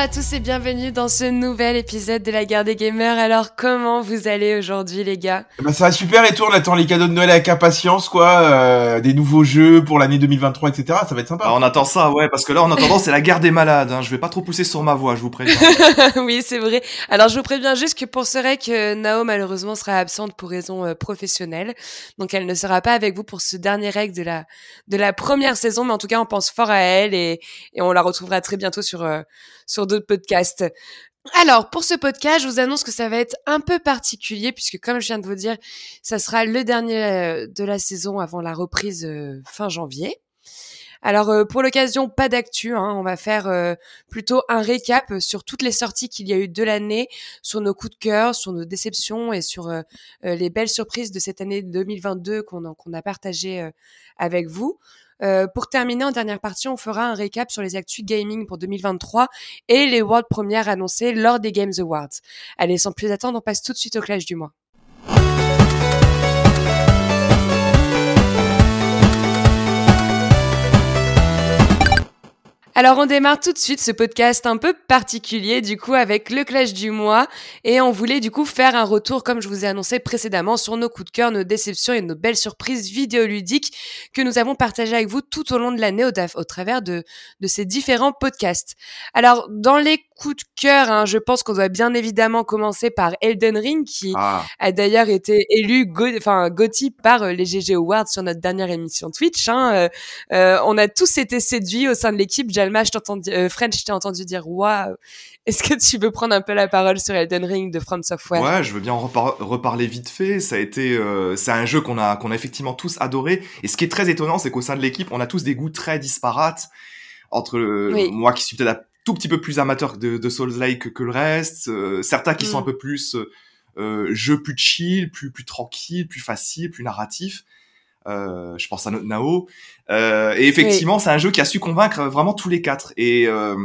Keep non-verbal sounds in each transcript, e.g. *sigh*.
à tous et bienvenue dans ce nouvel épisode de la guerre des gamers. Alors comment vous allez aujourd'hui les gars? Bah, Ça va super et tout, on attend les cadeaux de Noël avec impatience quoi, euh, des nouveaux jeux pour l'année 2023 etc. Ça va être sympa. Ah, on attend ça ouais parce que là en attendant c'est la guerre des malades, hein. je vais pas trop pousser sur ma voix je vous préviens. *laughs* oui c'est vrai. Alors je vous préviens juste que pour ce que Nao malheureusement sera absente pour raison euh, professionnelle, donc elle ne sera pas avec vous pour ce dernier règle de la, de la première saison, mais en tout cas on pense fort à elle et, et on la retrouvera très bientôt sur... Euh, sur d'autres podcasts. Alors, pour ce podcast, je vous annonce que ça va être un peu particulier puisque, comme je viens de vous dire, ça sera le dernier euh, de la saison avant la reprise euh, fin janvier. Alors, euh, pour l'occasion, pas d'actu. Hein, on va faire plutôt un récap sur toutes les sorties qu'il y a eu de l'année, sur nos coups de cœur, sur nos déceptions et sur les belles surprises de cette année 2022 qu'on a partagé avec vous. Euh, pour terminer, en dernière partie, on fera un récap sur les actus gaming pour 2023 et les world premières annoncées lors des Games Awards. Allez, sans plus attendre, on passe tout de suite au clash du mois. Alors on démarre tout de suite ce podcast un peu particulier du coup avec le clash du mois et on voulait du coup faire un retour comme je vous ai annoncé précédemment sur nos coups de cœur, nos déceptions et nos belles surprises vidéoludiques que nous avons partagées avec vous tout au long de l'année au, au, travers de, de ces différents podcasts. Alors dans les coups de cœur, hein, je pense qu'on doit bien évidemment commencer par Elden Ring qui ah. a d'ailleurs été élu go enfin Gotti par euh, les GG Awards sur notre dernière émission Twitch. Hein, euh, euh, on a tous été séduits au sein de l'équipe Jalma, je euh, French, je t'ai entendu dire waouh. Est-ce que tu veux prendre un peu la parole sur Elden Ring de From Software? Ouais, je veux bien en reparler vite fait. Ça a été, euh, c'est un jeu qu'on a qu'on a effectivement tous adoré. Et ce qui est très étonnant, c'est qu'au sein de l'équipe, on a tous des goûts très disparates. Entre moi qui suis peut-être un tout petit peu plus amateur de, de Souls-like que, le reste, euh, certains qui sont mm. un peu plus euh, jeu plus chill, plus plus tranquille, plus facile, plus narratif. Euh, je pense à Nao. Euh, et effectivement, c'est un jeu qui a su convaincre vraiment tous les quatre. Et euh,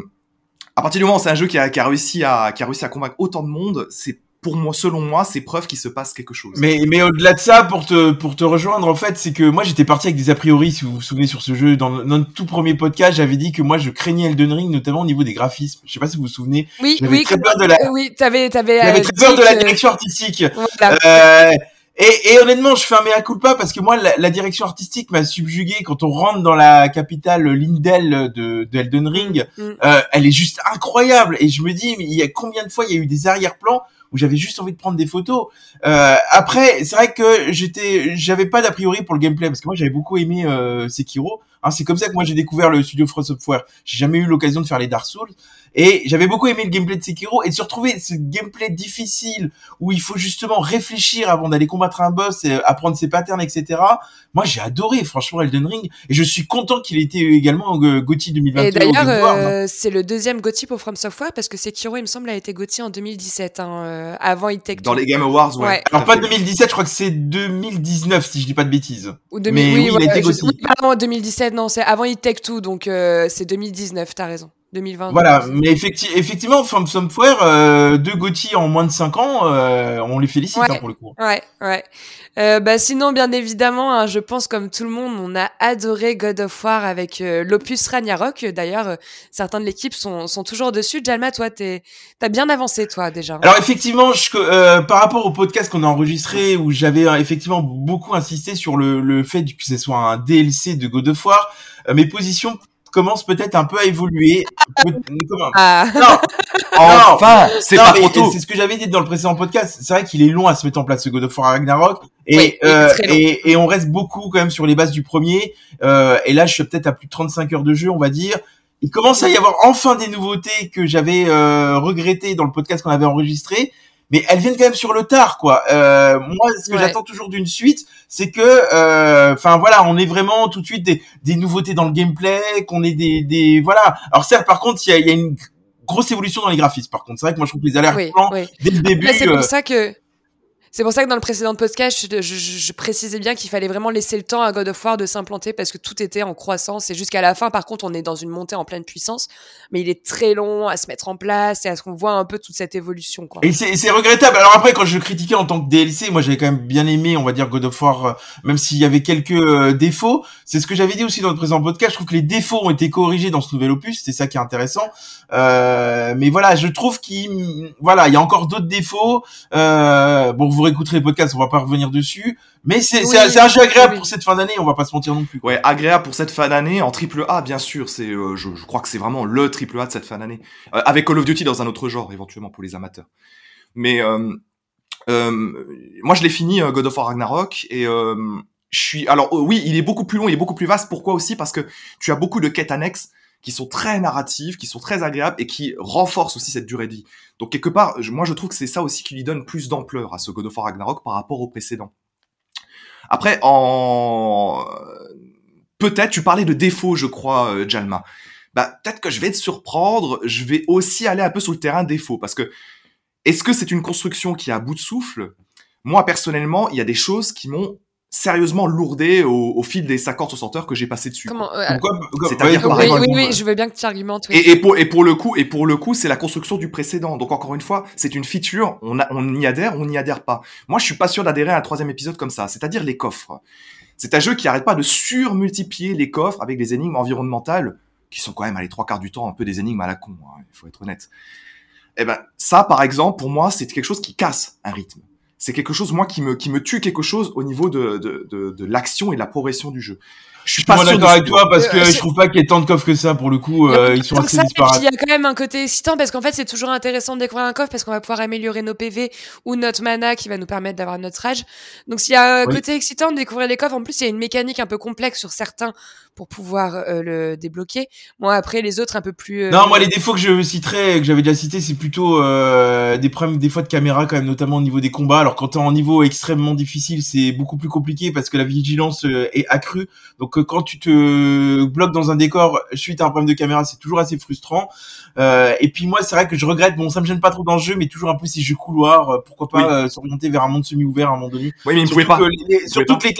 à partir du moment où c'est un jeu qui a, qui a, réussi à qui a réussi à convaincre autant de monde, c'est pour moi, selon moi, c'est preuve qu'il se passe quelque chose. Mais, mais au-delà de ça, pour te, pour te rejoindre, en fait, c'est que moi, j'étais parti avec des a priori, si vous vous souvenez, sur ce jeu. Dans notre tout premier podcast, j'avais dit que moi, je craignais Elden Ring, notamment au niveau des graphismes. Je sais pas si vous vous souvenez. Oui, oui. Très peur de la... Oui, t'avais, t'avais. J'avais très peur de la direction artistique. Euh, et, et, honnêtement, je fais un mea culpa parce que moi, la, direction artistique m'a subjugué quand on rentre dans la capitale Lindel de, de Elden Ring. Mm. Euh, elle est juste incroyable. Et je me dis, mais il y a combien de fois il y a eu des arrière-plans où j'avais juste envie de prendre des photos? Euh, après, c'est vrai que j'étais, j'avais pas d'a priori pour le gameplay parce que moi j'avais beaucoup aimé euh, Sekiro. Hein, c'est comme ça que moi j'ai découvert le studio From Software. J'ai jamais eu l'occasion de faire les Dark Souls. Et j'avais beaucoup aimé le gameplay de Sekiro et de se retrouver ce gameplay difficile où il faut justement réfléchir avant d'aller combattre un boss, et apprendre ses patterns, etc. Moi, j'ai adoré franchement Elden Ring et je suis content qu'il ait été également au GOTY 2021. Et d'ailleurs, euh, c'est le deuxième GOTY pour From Software parce que Sekiro, il me semble, a été GOTY en 2017, hein, euh, avant It Take Dans les Game Awards, ouais. Alors pas 2017, je crois que c'est 2019 si je dis pas de bêtises. Ou 2000, Mais oui, il a été. Avant 2017, non, c'est avant It Take Two, donc euh, c'est 2019, t'as raison. 2020. Voilà, mais effectivement, From Software, euh, deux Gauthier en moins de 5 ans, euh, on les félicite hein, pour le coup. Ouais, ouais. Euh, bah sinon, bien évidemment, hein, je pense comme tout le monde, on a adoré God of War avec euh, l'opus Ragnarok. D'ailleurs, euh, certains de l'équipe sont, sont toujours dessus. Jalma, toi, t'es, t'as bien avancé, toi, déjà. Alors effectivement, je, par rapport au podcast qu'on a enregistré, où j'avais effectivement beaucoup insisté sur le, le fait que ce soit un DLC de God of War, mes positions commence peut-être un peu à évoluer. Ah. Non, *laughs* enfin, c'est pas trop tôt. C'est ce que j'avais dit dans le précédent podcast. C'est vrai qu'il est long à se mettre en place ce God of War Ragnarok, et euh, et, et, on reste beaucoup quand même sur les bases du premier. Euh, et là, je suis peut-être à plus de 35 heures de jeu, on va dire. Il commence à y avoir enfin des nouveautés que j'avais euh, regrettées dans le podcast qu'on avait enregistré mais elles viennent quand même sur le tard quoi. Euh, moi ce que j'attends toujours d'une suite, c'est que euh, enfin voilà, on est vraiment tout de suite des, des nouveautés dans le gameplay, qu'on ait des des voilà. Alors certes par contre, il y a, y a, une grosse évolution dans les graphismes par contre. C'est vrai que moi je trouve que les alertes oui, dès le début c'est pour euh, ça que C'est pour ça que dans le précédent podcast, je, je, précisais bien qu'il fallait vraiment laisser le temps à God of War de s'implanter parce que tout était en croissance. Et jusqu'à la fin, par contre, on est dans une montée en pleine puissance. Mais il est très long à se mettre en place et à ce qu'on voit un peu toute cette évolution. Quoi. Et c'est regrettable. Alors après, quand je critiquais en tant que DLC, moi j'avais quand même bien aimé, on va dire, God of War, euh, même s'il y avait quelques euh, défauts. C'est ce que j'avais dit aussi dans le précédent podcast. Je trouve que les défauts ont été corrigés dans ce nouvel opus. C'est ça qui est intéressant. Euh, mais voilà, je trouve qu'il, voilà, il y a encore d'autres défauts. Euh, bon, réécouterez les podcasts, on va pas revenir dessus. Mais c'est un jeu agréable pour cette fin d'année, on va pas se mentir non plus. Ouais, agréable pour cette fin d'année en triple A, bien sûr. C'est, euh, je, je, crois que c'est vraiment le triple A de cette fin d'année, euh, avec Call of Duty dans un autre genre éventuellement pour les amateurs. Mais euh, moi, je l'ai fini God of War Ragnarok et je suis. Alors oui, il est beaucoup plus long, il est beaucoup plus vaste. Pourquoi aussi? Parce que tu as beaucoup de quêtes annexes qui sont très narratives, qui sont très agréables et qui renforcent aussi cette durée de vie. Donc quelque part, moi je trouve que c'est ça aussi qui lui donne plus d'ampleur à ce God of War Ragnarok par rapport au précédent. Après, en peut-être, tu parlais de défauts, je crois, euh, Jalma. Bah peut-être que je vais te surprendre. Je vais aussi aller un peu sur le terrain défaut parce que est-ce que c'est une construction qui est à bout de souffle? Moi personnellement, il y a des choses qui m'ont sérieusement lourdé au, fil des 50-60 heures que j'ai passé dessus. Comment C'est-à-dire oui, oui, oui, je veux bien que tu argumentes. Et, et, pour, et pour le coup, et pour le coup, c'est la construction du précédent. Donc encore une fois, c'est une feature. On, a, on y adhère, on n'y adhère pas. Moi, je suis pas sûr d'adhérer à un troisième épisode comme ça. C'est-à-dire les coffres. C'est un jeu qui arrête pas de surmultiplier les coffres avec des énigmes environnementales qui sont quand même à les trois quarts du temps un peu des énigmes à la con. Hein, il faut être honnête. Eh ben ça, par exemple, pour moi, c'est quelque chose qui casse un rythme c'est quelque chose moi qui me qui me tue quelque chose au niveau de de, de, de l'action et de la progression du jeu. Je suis pas d'accord avec toi parce que euh, je trouve pas qu'il y ait tant de coffres que ça pour le coup. Euh, ils sont assez disparates. Il y a quand même un côté excitant parce qu'en fait c'est toujours intéressant de découvrir un coffre parce qu'on va pouvoir améliorer nos PV ou notre mana qui va nous permettre d'avoir notre rage. Donc s'il y a un côté excitant de découvrir les coffres, en plus il y a une mécanique un peu complexe sur certains pour pouvoir euh, le débloquer. Moi après les autres un peu plus. Non moi les défauts que je citerai que j'avais déjà cité c'est plutôt des problèmes des fois de caméra quand même notamment au niveau des combats. Alors quand t'es en niveau extrêmement difficile c'est beaucoup plus compliqué parce que la vigilance est accrue. Donc quand tu te bloques dans un décor suite à un problème de caméra, c'est toujours assez frustrant. Euh, et puis moi, c'est vrai que je regrette. Bon, ça me gêne pas trop dans le jeu, mais toujours un peu si jeu couloir. Euh, pourquoi pas euh, s'orienter vers un monde semi-ouvert à un moment donné. Oui, mais pouvait pas. sur toutes les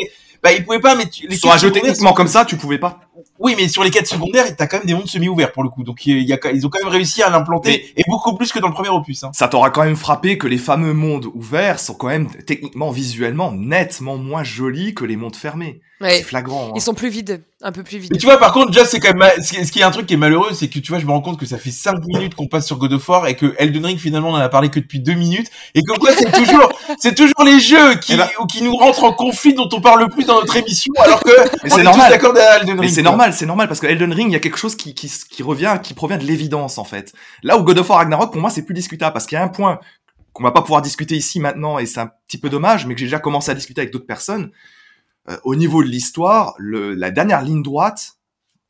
bah, il pouvait pas, mais tu, les sur un jeu techniquement comme ça, tu pouvais pas. Oui, mais sur les quêtes secondaires, t'as quand même des mondes semi-ouverts pour le coup. Donc il y a, ils ont quand même réussi à l'implanter et beaucoup plus que dans le premier opus. Hein. Ça t'aura quand même frappé que les fameux mondes ouverts sont quand même techniquement, visuellement, nettement moins jolis que les mondes fermés. C'est flagrant. Hein. Ils sont plus vides, un peu plus vides. Mais tu vois, par contre, déjà, c'est quand même ce qui est un truc qui est malheureux, c'est que tu vois, je me rends compte que ça fait 5 minutes qu'on passe sur God of War et que Elden Ring finalement on en a parlé que depuis 2 minutes et que quoi, c'est toujours, *laughs* c'est toujours les jeux qui, eh ben qui nous rentrent en conflit dont on parle le plus dans notre émission alors que c'est normal. D'accord Elden Ring. c'est normal, c'est normal parce que Elden Ring, il y a quelque chose qui, qui, qui revient, qui provient de l'évidence en fait. Là où God of War Ragnarok, pour moi, c'est plus discutable parce qu'il y a un point qu'on va pas pouvoir discuter ici maintenant et c'est un petit peu dommage, mais que j'ai déjà commencé à discuter avec d'autres personnes euh, au niveau de l'histoire, la dernière ligne droite,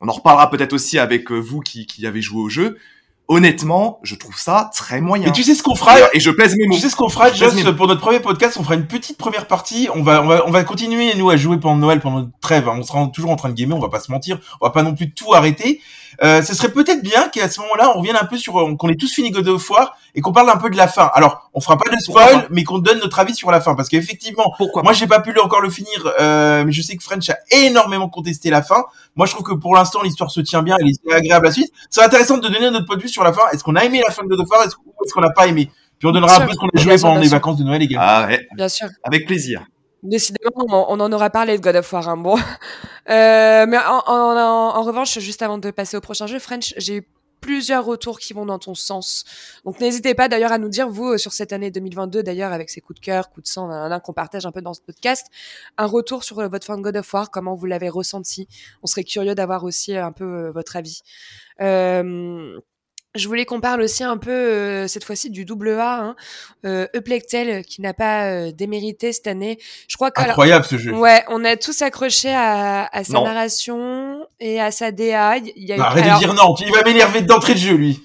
on en reparlera peut-être aussi avec euh, vous qui, qui avez joué au jeu. Honnêtement, je trouve ça très moyen. Et tu sais ce qu'on fera Et je pèse mes mots. Tu sais ce qu'on fera, Just, pour notre premier podcast, on fera une petite première partie. On va, on va, on va continuer nous à jouer pendant Noël, pendant notre trêve. On sera toujours en train de gamer, on va pas se mentir. On va pas non plus tout arrêter. Euh, ce serait peut-être bien qu'à ce moment-là, on revienne un peu sur, qu'on ait tous fini God of War et qu'on parle un peu de la fin. Alors, on fera pas de spoil, mais qu'on donne notre avis sur la fin, parce qu'effectivement, pourquoi moi j'ai pas pu encore le finir, euh, mais je sais que French a énormément contesté la fin. Moi, je trouve que pour l'instant, l'histoire se tient bien, elle est agréable à la suite. C'est intéressant de donner notre point de vue sur la fin. Est-ce qu'on a aimé la fin de God of War, est-ce qu'on n'a pas aimé? Puis on donnera un peu ce qu'on a joué pendant les vacances de Noël également. Ah ouais. Bien sûr. Avec plaisir. Décidément, on en aura parlé de God of War. Hein, bon, *laughs* euh, mais en, en, en, revanche, juste avant de passer au prochain jeu, French, j'ai eu plusieurs retours qui vont dans ton sens. Donc n'hésitez pas d'ailleurs à nous dire vous euh, sur cette année 2022 d'ailleurs avec ces coups de cœur, coups de sang, qu'on partage un peu dans ce podcast, un retour sur euh, votre fan God of War, comment vous l'avez ressenti. On serait curieux d'avoir aussi un peu votre avis. Euh, je voulais qu'on parle aussi un peu euh, cette fois-ci du double A, hein, euh, Euplectel qui n'a pas euh, démérité cette année. Je crois que incroyable ce jeu. Ouais, on a tous accroché à, à sa narration et à sa DA. Il y a... Bah, arrête de dire non, il va m'énerver d'entrée de jeu lui.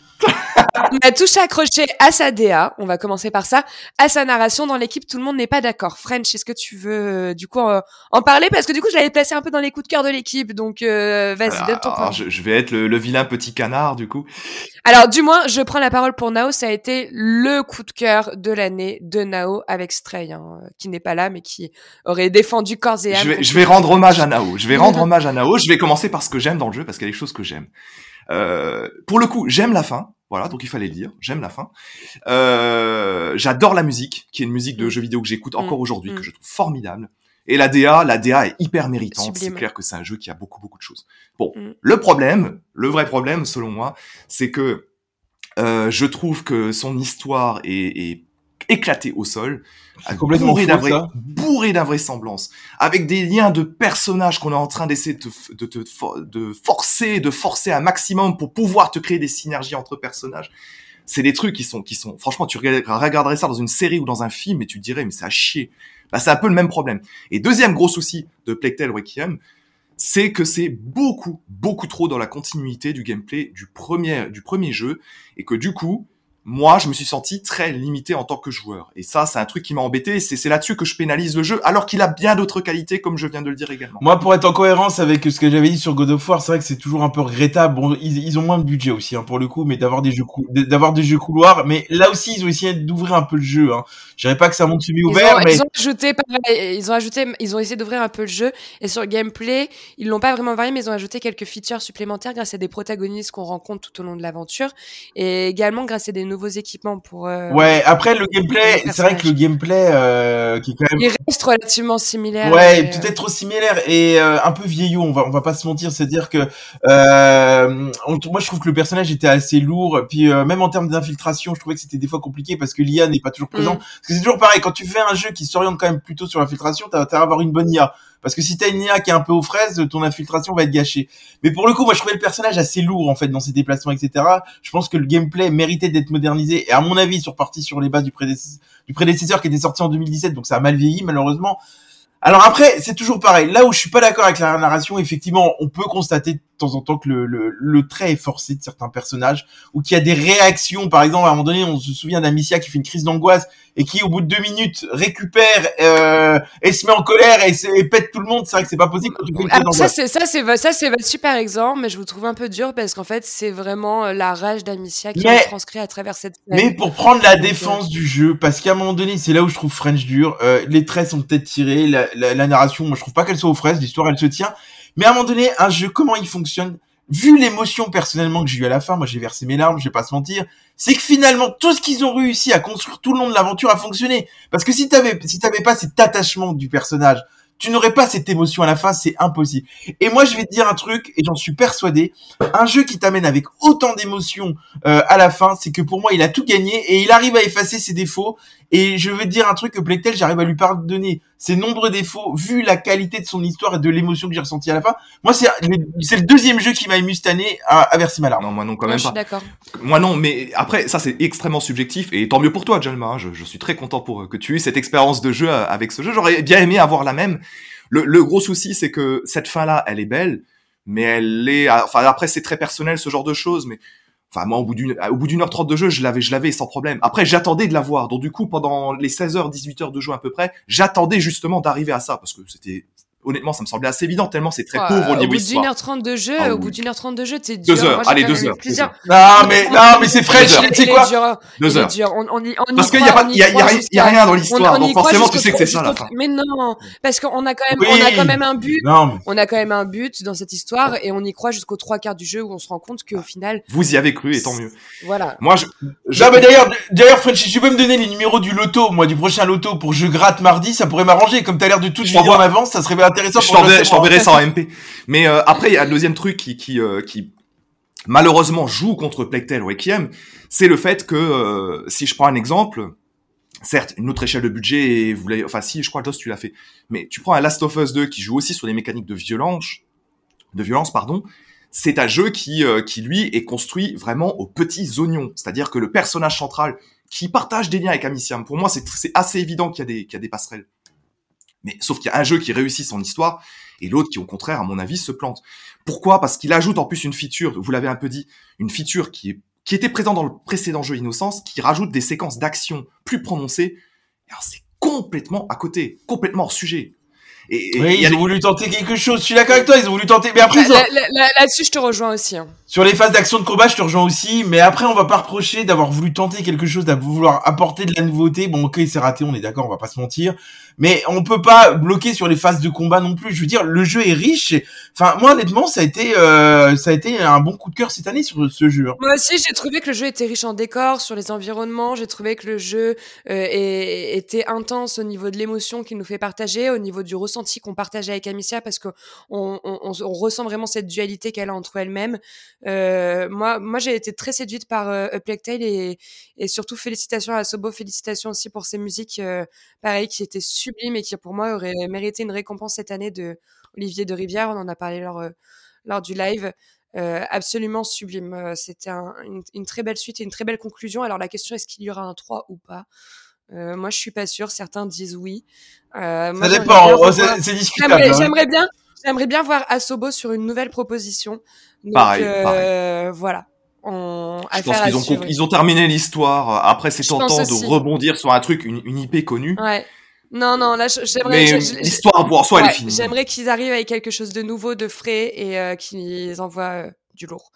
On a tous accroché à sa DA, on va commencer par ça, à sa narration. Dans l'équipe, tout le monde n'est pas d'accord. French, est-ce que tu veux euh, du coup en parler? Parce que du coup, je l'avais placé un peu dans les coups de cœur de l'équipe, donc euh, vas-y, donne ton point. Je, je, vais être le, vilain petit canard, du coup. Alors, du moins, je prends la parole pour Nao. Ça a été le coup de cœur de l'année de Nao avec Stray, hein, qui n'est pas là, mais qui aurait défendu corps et âme. Je vais, je vais rendre hommage à Nao. Je vais rendre *laughs* hommage à Nao. Je vais commencer par ce que j'aime dans le jeu, parce qu'il y a des choses que j'aime. Euh, pour le coup, j'aime la fin. Voilà, donc il fallait le dire. J'aime la fin. Euh, J'adore la musique, qui est une musique de mm. jeu vidéo que j'écoute encore mm. aujourd'hui, que mm. je trouve formidable. Et la DA, la DA est hyper méritante. C'est clair que c'est un jeu qui a beaucoup beaucoup de choses. Bon, le problème, le vrai problème selon moi, c'est que euh, je trouve que son histoire est, est éclaté au sol, complètement bourré d'invraisemblance, avec des liens de personnages qu'on est en train d'essayer de, de, de, forcer, de forcer un maximum pour pouvoir te créer des synergies entre personnages. C'est des trucs qui sont, qui sont, franchement, tu regarderais ça dans une série ou dans un film et tu dirais, mais c'est à chier. Bah, c'est un peu le même problème. Et deuxième gros souci de Plectel Requiem, c'est que c'est beaucoup, beaucoup trop dans la continuité du gameplay du premier, du premier jeu, et que du coup, moi, je me suis senti très limité en tant que joueur. Et ça, c'est un truc qui m'a embêté. C'est là-dessus que je pénalise le jeu, alors qu'il a bien d'autres qualités, comme je viens de le dire également. Moi, pour être en cohérence avec ce que j'avais dit sur God of War, c'est vrai que c'est toujours un peu regrettable. Bon, ils, ont moins de budget aussi, hein, pour le coup, mais d'avoir des jeux d'avoir des jeux couloirs. Mais là aussi, ils ont essayé d'ouvrir un peu le jeu. Hein. Je dirais pas que un monde semi-ouvert, mais ils ont ajouté, ils ont ajouté, ils ont essayé d'ouvrir un peu le jeu. Et sur le gameplay, ils l'ont pas vraiment varié, mais ils ont ajouté quelques features supplémentaires grâce à des protagonistes qu'on rencontre tout au long de l'aventure, et également grâce à des nouveaux équipements euh, ouais, après le gameplay, c'est vrai que le gameplay euh, qui est quand même. Il reste relativement similaire. Ouais, peut-être trop similaire et euh, un peu vieillot. On va, on va pas se mentir, c'est-à-dire que moi je trouve que le personnage était assez lourd. Puis même en termes d'infiltration, je trouvais que c'était des fois compliqué parce que l'IA n'est pas toujours présent. Mm. Parce que c'est toujours pareil, quand tu fais un jeu qui s'oriente quand même plutôt sur l'infiltration, t'as intérêt à avoir une bonne IA. Parce que si t'as une IA qui est un peu aux fraises, ton infiltration va être gâchée. Mais pour le coup, moi, je trouvais le personnage assez lourd, en fait, dans ses déplacements, etc. Je pense que le gameplay méritait d'être modernisé. Et à mon avis, sur parti sur les bases du du prédécesseur qui était sorti en 2017, donc ça a mal vieilli, malheureusement. Alors après, c'est toujours pareil. Là où je suis pas d'accord avec la narration, effectivement, on peut constater temps en temps que le, le, le, trait est forcé de certains personnages ou qu'il y a des réactions. Par exemple, à un moment donné, on se souvient d'Amicia qui fait une crise d'angoisse et qui, au bout de deux minutes, récupère euh, et se met en colère et, pète tout le monde. C'est vrai que c'est pas possible quand tu fais une crise Ça, c'est ça, c'est ça, c'est votre super exemple, mais je vous trouve un peu dur parce qu'en fait, c'est vraiment euh, la rage d'Amicia qui est transcrit à travers cette. Scène. Mais pour prendre la défense du jeu, parce qu'à un moment donné, c'est là où je trouve French dur. Euh, les traits sont peut-être tirés, la, la, la narration, moi, je trouve pas qu'elle soit aux fraises. L'histoire, elle se tient. Mais à un moment donné, un jeu, comment il fonctionne Vu l'émotion personnellement que j'ai eu à la fin, moi j'ai versé mes larmes, je vais pas se mentir, c'est que finalement tout ce qu'ils ont réussi à construire tout le long de l'aventure a fonctionné. Parce que si t'avais si t'avais pas cet attachement du personnage, tu n'aurais pas cette émotion à la fin, c'est impossible. Et moi, je vais te dire un truc, et j'en suis persuadé, un jeu qui t'amène avec autant d'émotion euh, à la fin, c'est que pour moi, il a tout gagné et il arrive à effacer ses défauts. Et je veux te dire un truc que Plectel, j'arrive à lui pardonner ses nombreux défauts, vu la qualité de son histoire et de l'émotion que j'ai ressentie à la fin. Moi, c'est le, deuxième jeu qui m'a ému cette année à, à verser ma larme. Non, moi non, quand même pas. Je suis d'accord. Moi non, mais après, ça c'est extrêmement subjectif et tant mieux pour toi, Jalma. Hein. Je, je, suis très content pour que tu aies cette expérience de jeu euh, avec ce jeu. J'aurais bien aimé avoir la même. Le, gros souci, c'est que cette fin-là, elle est belle, mais elle est, enfin après c'est très personnel ce genre de choses, mais enfin moi au bout d'une au bout d'une heure trente de jeu, je l'avais je l'avais sans problème. Après j'attendais de la voir, donc du coup pendant les 16 heures 18 heures de jeu à peu près, j'attendais justement d'arriver à ça parce que c'était honnêtement, ça me semblait assez évident tellement c'est très pauvre au niveau histoire. Au bout d'une heure trente de jeu, ah au bout d'une heure trente de jeu, c'est dur. Deux heures, allez deux heures, Non mais non mais c'est French, c'est quoi Deux heures. On, on y, on Parce qu'il y a pas, il y a, y a, rien dans l'histoire, donc forcément tu sais que c'est ça la fin. Mais non, parce qu'on a quand même, on a quand même un but. On a quand même un but dans cette histoire et on y croit jusqu'aux trois quarts du jeu où on se rend compte qu'au final. Vous y avez cru et tant mieux. Voilà. Moi je. Non d'ailleurs, d'ailleurs French, tu peux me donner les numéros du loto, moi du prochain loto pour je gratte mardi, ça pourrait m'arranger. Comme t'as l'air de tout vider en avance, ça serait intéressant pour t'enverrai ça en MP. Mais euh, après, il y a un deuxième truc qui, qui, euh, qui malheureusement joue contre Plectel Requiem, c'est le fait que, euh, si je prends un exemple, certes, une autre échelle de budget, et vous l'avez, enfin si, je crois que DOS tu l'as fait, mais tu prends un Last of Us 2 qui joue aussi sur des mécaniques de violence, de violence, pardon, c'est un jeu qui, qui lui est construit vraiment aux petits oignons, c'est-à-dire que le personnage central qui partage des liens avec Amicia, pour moi c'est assez évident qu'il y a des, qu'il y a des passerelles. Mais sauf qu'il y a un jeu qui réussit son histoire et l'autre qui au contraire à mon avis se plante. Pourquoi? Parce qu'il ajoute en plus une feature, vous l'avez un peu dit, une feature qui était présent dans le précédent jeu Innocence, qui rajoute des séquences d'action plus prononcées. Alors c'est complètement à côté, complètement hors sujet. Et, oui, ils ont voulu tenter quelque chose. Je suis d'accord avec toi, ils ont voulu tenter. Mais après, là-dessus, je te rejoins aussi. Hein. Sur les phases d'action de combat, je te rejoins aussi. Mais après, on va pas reprocher d'avoir voulu tenter quelque chose, d'avoir vouloir apporter de la nouveauté. Bon, ok, c'est raté, on est d'accord, on va pas se mentir mais on peut pas bloquer sur les phases de combat non plus. Je veux dire, le jeu est riche. Enfin, moi honnêtement, ça a été euh, ça a été un bon coup de cœur cette année sur ce jeu. Hein. Moi aussi, j'ai trouvé que le jeu était riche en décors, sur les environnements. J'ai trouvé que le jeu euh, était intense au niveau de l'émotion qu'il nous fait partager, au niveau du ressenti qu'on partage avec Amicia, parce que on, on, on, ressent vraiment cette dualité qu'elle a entre elle-même. Euh, moi, j'ai été très séduite par euh, et, et surtout félicitations à Sobo, félicitations aussi pour ses musiques, euh, pareil, qui étaient sublime et qui pour moi aurait mérité une récompense cette année de Olivier de Rivière. On en a parlé lors, euh, lors du live. Euh, absolument sublime. C'était une, très belle suite et une très belle conclusion. Alors la question est-ce qu'il y aura un 3 ou pas? Moi je suis pas sûre. Certains disent oui. Ça dépend. Oh, c'est discutable. Hein. J'aimerais bien. J'aimerais bien voir Asobo sur une nouvelle proposition. Donc, voilà. je pense qu'ils ont, ils ont terminé l'histoire. Après, c'est tentant de rebondir sur un truc, une, une IP connue. Ouais. Non, non, là, j'aimerais. L'histoire pour soi, elle est finie. J'aimerais qu'ils arrivent avec quelque chose de nouveau, de frais et euh, qu'ils envoient euh, du lourd.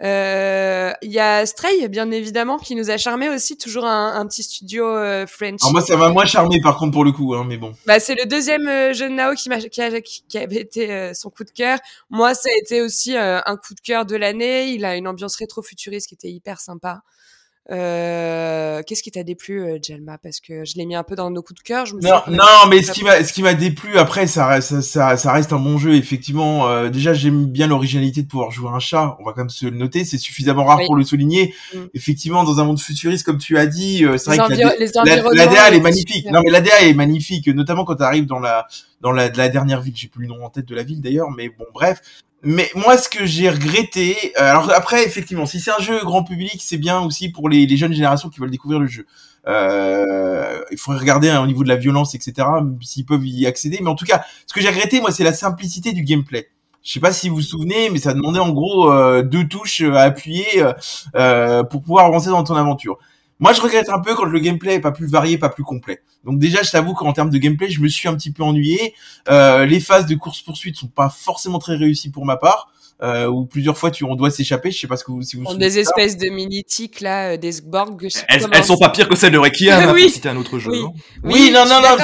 Euh, il y a Stray, bien évidemment, qui nous a charmé aussi, toujours un, un petit studio euh, French. Alors moi, ça m'a moins charmé par contre pour le coup, hein, mais bon. Bah, c'est le deuxième jeu de Nao qui, m'a, qui, a, qui avait été son coup de cœur. Moi, ça a été aussi un coup de cœur de l'année. Il a une ambiance rétro-futuriste qui était hyper sympa. Euh, qu'est-ce qui t'a déplu, euh, Jelma Parce que je l'ai mis un peu dans nos coups de cœur. Je me non, non, mais ce qui m'a, ce qui m'a déplu après, ça reste, ça, ça reste un bon jeu. Effectivement, euh, déjà j'aime bien l'originalité de pouvoir jouer un chat. On va quand même se le noter. C'est suffisamment rare pour le souligner. Mm. Effectivement, dans un monde futuriste, comme tu as dit, c'est vrai que l'ADA, elle est magnifique. Non, mais l'ADA est magnifique, notamment quand tu arrives dans la dans la, la dernière ville. J'ai plus le nom en tête de la ville d'ailleurs, mais bon, bref. Mais moi, ce que j'ai regretté, euh, alors après, effectivement, si c'est un jeu grand public, c'est bien aussi pour les, les, jeunes générations qui veulent découvrir le jeu. Euh, il faudrait regarder hein, au niveau de la violence, etc., s'ils peuvent y accéder. Mais en tout cas, ce que j'ai regretté, moi, c'est la simplicité du gameplay. Je sais pas si vous vous souvenez, mais ça demandait en gros euh, deux touches à appuyer euh, pour pouvoir avancer dans ton aventure. Moi, je regrette un peu quand le gameplay est pas plus varié, pas plus complet. Donc déjà, je t'avoue qu'en termes de gameplay, je me suis un petit peu ennuyé. Euh, les phases de course poursuite sont pas forcément très réussies pour ma part euh, où plusieurs fois tu on doit s'échapper. Je sais pas ce que vous si vous. des espèces de mini tics là, euh, des sborg. Elles, elles, sont pas pires que celles de Requiem. *laughs* oui. C'était un autre jeu. Oui, non oui, non, non, non.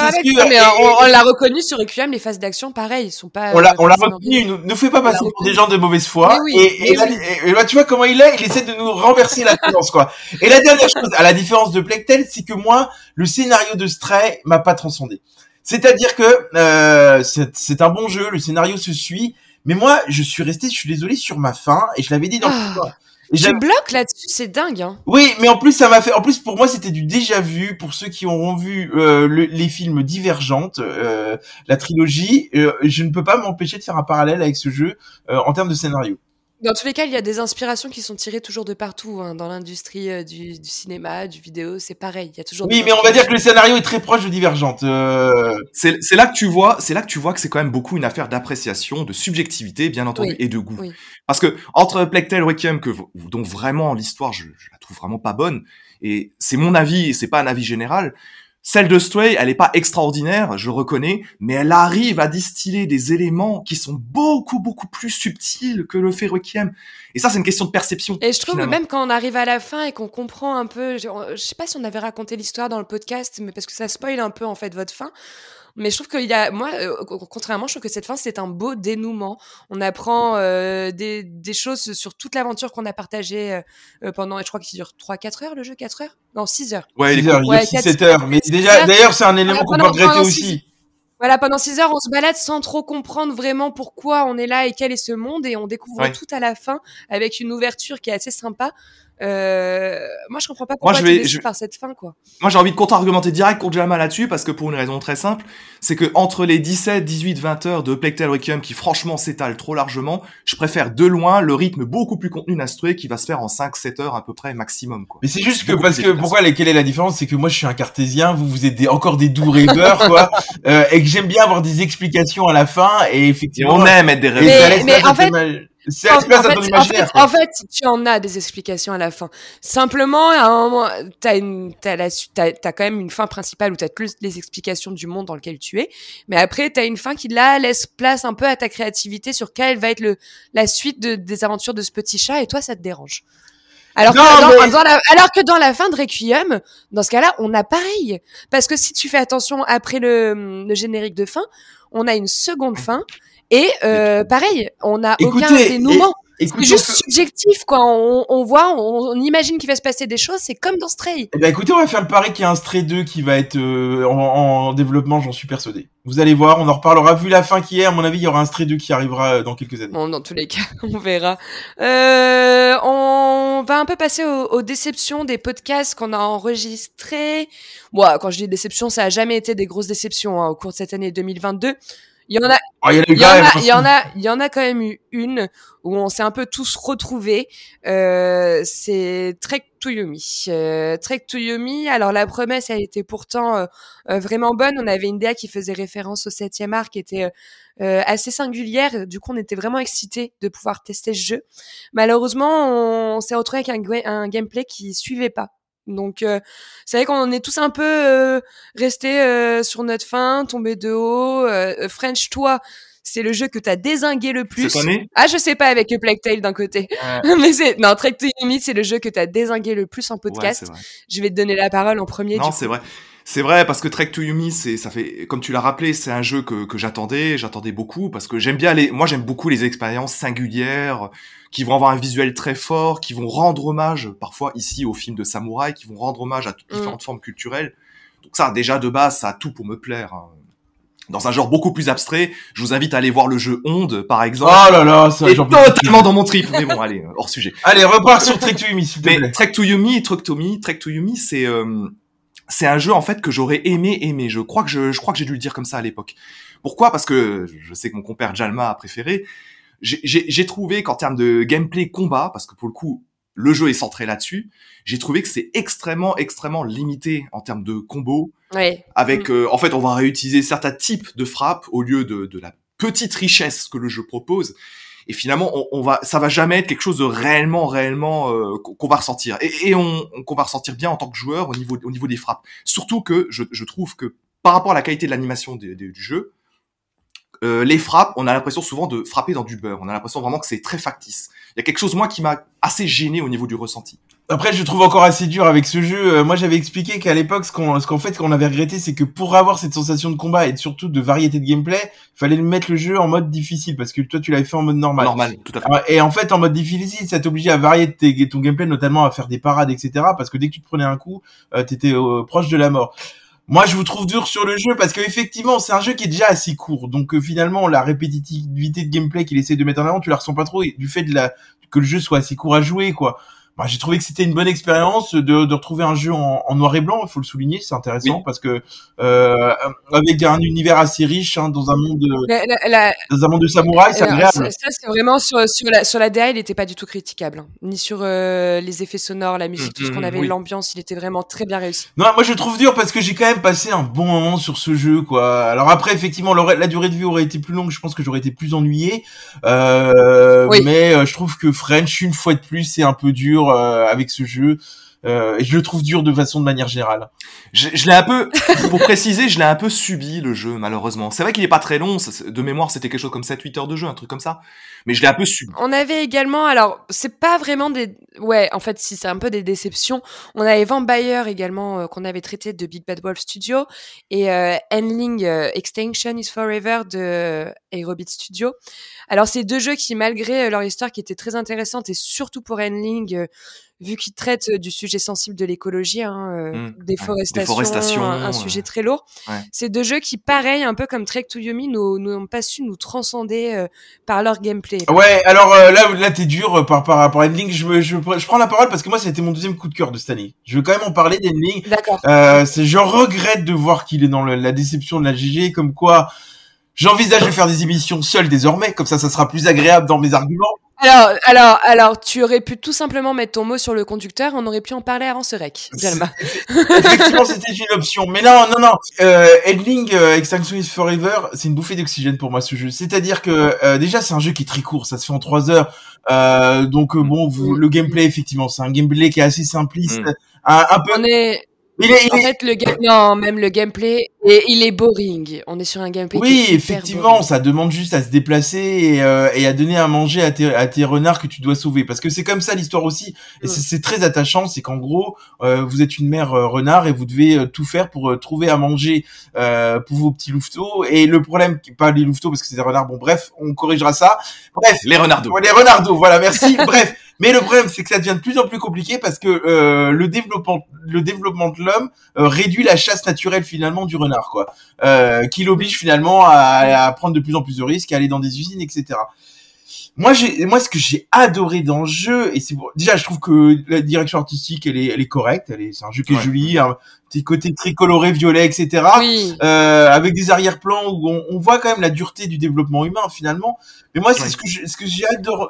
Mais on, l'a reconnu sur Requiem, les phases d'action, pareil, ils sont pas. On l'a, on l'a reconnu. Ne fais pas passer pour des gens de mauvaise foi. et, et, là, tu vois comment il est. Il essaie de nous renverser la tendance, quoi. Et la dernière chose, à la différence de Plectel, c'est que moi, le scénario de Stray m'a pas transcendé. C'est-à-dire que euh, c'est un bon jeu, le scénario se suit, mais moi, je suis resté, je suis désolé, sur ma faim, et je l'avais dit dans le oh, Je bloque là-dessus, c'est dingue. Hein. Oui, mais en plus ça m'a fait. En plus pour moi c'était du déjà vu pour ceux qui auront vu euh, les films Divergentes, euh, la trilogie. Euh, je ne peux pas m'empêcher de faire un parallèle avec ce jeu en termes de scénario. Dans tous les cas, il y a des inspirations qui sont tirées toujours de partout. Hein. Dans l'industrie euh, du, du, cinéma, du vidéo, c'est pareil. Il y a toujours. Oui, mais on va dire que le scénario est très proche de Divergente. Euh... C'est là que tu vois, c'est là que tu vois que c'est quand même beaucoup une affaire d'appréciation, de subjectivité, bien entendu, et de goût. Parce que entre Plectel et Requiem, que dont vraiment l'histoire, je, je, la trouve vraiment pas bonne, et c'est mon avis, et c'est pas un avis général. Celle de Stray, elle est pas extraordinaire, je reconnais, mais elle arrive à distiller des éléments qui sont beaucoup beaucoup plus subtils que le fait Requiem. Et ça, c'est une question de perception. Et je trouve que même quand on arrive à la fin et qu'on comprend un peu, je, je sais pas si on avait raconté l'histoire dans le podcast, mais parce que ça spoil un peu en fait votre fin. Mais je trouve qu'il y a, moi, euh, contrairement, je trouve que cette fin, c'est un beau dénouement. On apprend euh, des, des, choses sur toute l'aventure qu'on a partagée euh, pendant, je crois qu'il dure 3-4 heures le jeu, 4 heures? Non, 6 heures. Ouais, il, ouais, 6-7 heures. Mais déjà, d'ailleurs, c'est un élément qu'on peut regretter aussi. Voilà, pendant 6 heures, on se balade sans trop comprendre vraiment pourquoi on est là et quel est ce monde, et on découvre tout à la fin avec une ouverture qui est assez sympa. Euh, moi, je comprends pas pourquoi moi, je vais, je... par cette fin, quoi. Moi, j'ai envie de contre-argumenter direct contre Jama là-dessus, parce que pour une raison très simple, c'est que entre les 17, 18, 20 heures de Plectel Requiem, qui franchement s'étalent trop largement, je préfère de loin le rythme beaucoup plus contenu d'Astré qui va se faire en 5, 7 heures à peu près maximum, quoi. Mais c'est juste que, parce que, pourquoi, quelle est la différence? C'est que moi, je suis un cartésien, vous, vous êtes des, encore des doux rêveurs, quoi, euh, et que j'aime bien avoir des explications à la fin, et effectivement. on aime être des rêveurs. Mais, mais en fait, C'est en, fait, En fait, tu en as des explications à la fin. Simplement, à un moment, t'as une, t'as la, t'as, t'as quand même une fin principale où t'as toutes les explications du monde dans lequel tu es. Mais après, t'as une fin qui là laisse place un peu à ta créativité sur quelle va être le, la suite de, des aventures de ce petit chat et toi, ça te dérange. Alors, que dans, la, alors que dans la fin de Requiem, dans ce cas-là, on a pareil. Parce que si tu fais attention après le, le générique de fin, on a une seconde fin et euh, pareil, on n'a aucun dénouement. C'est juste subjectif, quoi. On, on voit, on, imagine qu'il va se passer des choses. C'est comme dans Stray. Eh ben, écoutez, on va faire le pari qu'il y a un Stray 2 qui va être euh, en, en, développement, j'en suis persuadé. Vous allez voir, on en reparlera. Vu la fin qui est, à mon avis, il y aura un Stray 2 qui arrivera euh, dans quelques années. Bon, dans tous les cas, *laughs* on verra. Euh, on va un peu passer aux, aux déceptions des podcasts qu'on a enregistrés. Bon, quand je dis déception, ça a jamais été des grosses déceptions hein, au cours de cette année 2022. Il y en a, oh, il y, en a, il y en a, il y en a quand même eu une où on s'est un peu tous retrouvés. Euh, c'est Trek to Yomi. Euh, Trek to Yomi. Alors la promesse a été pourtant euh, euh, vraiment bonne. On avait une DA qui faisait référence au septième art, qui était euh, assez singulière. Du coup, on était vraiment excités de pouvoir tester ce jeu. Malheureusement, on, s'est retrouvé avec un, un gameplay qui suivait pas. Donc, euh, c'est vrai qu'on est tous un peu euh, restés euh, sur notre fin, tombés de haut. Euh, French, toi, c'est le jeu que t'as désingué le plus. Ah, je sais pas avec Plague Tale d'un côté, *laughs* mais c'est non Trek to Limit, c'est le jeu que t'as désingué le plus en podcast. je vais te donner la parole en premier. Non, c'est vrai. C'est vrai parce que Trek to Yumi, c'est ça fait comme tu l'as rappelé, c'est un jeu que, que j'attendais, j'attendais beaucoup parce que j'aime bien les, moi j'aime beaucoup les expériences singulières qui vont avoir un visuel très fort, qui vont rendre hommage parfois ici aux films de samouraï, qui vont rendre hommage à toutes mm. différentes formes culturelles. Donc ça, déjà de base, ça a tout pour me plaire. Hein. Dans un genre beaucoup plus abstrait, je vous invite à aller voir le jeu Onde, par exemple. Oh là là, ça est totalement dans mon trip. Mais bon, allez, hors sujet. Allez, repars sur Trek to Yumi, s'il te plaît. Trek to Yumi, Trek to Yumi, Trek to Yumi, c'est euh, c'est un jeu en fait que j'aurais aimé aimer. Je crois que je, je crois que j'ai dû le dire comme ça à l'époque. Pourquoi? Parce que je sais que mon compère Jalma a préféré. J'ai trouvé qu'en termes de gameplay combat, parce que pour le coup le jeu est centré là-dessus, j'ai trouvé que c'est extrêmement extrêmement limité en termes de combo. Ouais. Avec, mm. euh, en fait, on va réutiliser certains types de frappes au lieu de, de la petite richesse que le jeu propose et finalement on, va ça va jamais être quelque chose de réellement réellement euh, qu'on va ressentir. Et, on qu'on va ressentir bien en tant que joueur au niveau au niveau des frappes. Surtout que je, je trouve que par rapport à la qualité de l'animation du jeu euh, les frappes on a l'impression souvent de frapper dans du beurre. On a l'impression vraiment que c'est très factice. Il y a quelque chose moi qui m'a assez gêné au niveau du ressenti après, je trouve encore assez dur avec ce jeu. Euh, moi, j'avais expliqué qu'à l'époque, ce qu'on, ce qu'en fait, qu'on avait regretté, c'est que pour avoir cette sensation de combat et surtout de variété de gameplay, il fallait mettre le jeu en mode difficile parce que toi, tu l'avais fait en mode normal. Normal, tout à fait. Et en fait, en mode difficile, ça t'obligeait à varier ton gameplay, notamment à faire des parades, etc. Parce que dès que tu te prenais un coup, euh, t'étais euh, proche de la mort. Moi, je vous trouve dur sur le jeu parce qu'effectivement, c'est un jeu qui est déjà assez court. Donc, finalement, la répétitivité de gameplay qu'il essaie de mettre en avant, tu la ressens pas trop du fait de la que le jeu soit assez court à jouer, quoi bah, j'ai trouvé que c'était une bonne expérience de, de, retrouver un jeu en, en, noir et blanc. Il faut le souligner, c'est intéressant parce que euh, avec un univers assez riche hein, dans un monde de, dans un monde de samouraï, c'est agréable. Ça, c'est vraiment sur, sur la sur la DA, il n'était pas du tout critiquable, hein. ni sur euh, les effets sonores, la musique, tout ce qu'on mm-hmm, avait, l'ambiance, il était vraiment très bien réussi. Non, moi je trouve dur parce que j'ai quand même passé un bon moment sur ce jeu, quoi. Alors après, effectivement, la durée de vie aurait été plus longue, je pense que j'aurais été plus ennuyé. Euh, Mais euh, je trouve que French, une fois de plus, c'est un peu dur euh, avec ce jeu. Euh, et je le trouve dur de façon de manière générale. Je, je l'ai un peu, *laughs* pour préciser, je l'ai un peu subi le jeu malheureusement. C'est vrai qu'il est pas très long, de mémoire c'était quelque chose comme 7-8 heures de jeu, un truc comme ça. Mais je l'ai un peu subi. On avait également, alors c'est pas vraiment des, ouais, en fait si c'est un peu des déceptions. On avait Vampire également euh, qu'on avait traité de Big Bad Wolf Studio et euh, Endling Extinction is Forever de Aerobit Studio. Alors c'est deux jeux qui malgré leur histoire qui était très intéressante et surtout pour Endling vu qu'il traite du sujet sensible de l'écologie, hein, euh, mmh. déforestation, un, sujet très lourd. C'est deux jeux qui, pareil, un peu comme Trek to Yomi, n'ont pas su nous transcender euh, par leur gameplay. Ouais, alors euh, là, là t'es dur par, par rapport à Endling. Je, je, je, prends la parole parce que moi, ça a été mon deuxième coup de cœur de cette année. Je veux quand même en parler d'Endling. D'accord. je regrette de voir qu'il est dans la déception de la GG, comme quoi J'envisage de faire des émissions seul désormais, comme ça, ça sera plus agréable dans mes arguments. Alors, alors, alors, tu aurais pu tout simplement mettre ton mot sur le conducteur, on aurait pu en parler avant ce rec, Jalma. *laughs* Effectivement, c'était une option. Mais non, non, non. Euh, Endling euh, Extinction is Forever, c'est une bouffée d'oxygène pour moi ce jeu. C'est-à-dire que euh, déjà, c'est un jeu qui est très court, ça se fait en trois heures. Euh, donc euh, bon, vous, le gameplay, effectivement, c'est un gameplay qui est assez simpliste, mm. un, un, peu. On est il est, en fait, le non, même le gameplay, et il est boring. On est sur un gameplay. Oui, effectivement, ça demande juste à se déplacer et, euh, et, à donner à manger à tes, à tes renards que tu dois sauver. Parce que c'est comme ça l'histoire aussi, et c'est très attachant. C'est qu'en gros, euh, vous êtes une mère euh, renard et vous devez euh, tout faire pour trouver à manger pour vos petits louveteaux. Et le problème, pas les louveteaux parce que c'est des renards. Bon, bref, on corrigera ça. Bref, les renardos. Les renardos, voilà, merci. *laughs* bref. Mais le problème, c'est que ça devient de plus en plus compliqué parce que euh, le développement, le développement de l'homme euh, réduit la chasse naturelle finalement du renard, quoi, euh, qui l'oblige finalement à, à, prendre de plus en plus de risques, à aller dans des usines, etc. Moi, j'ai, moi, ce que j'ai adoré dans le jeu, et c'est déjà, je trouve que la direction artistique, elle est, elle est correcte. Elle est, c'est un jeu qui est joli, un petit côté très coloré, violet, etc. Euh, avec des arrière-plans où on, on, voit quand même la dureté du développement humain finalement. Mais moi, c'est ce que ce que j'ai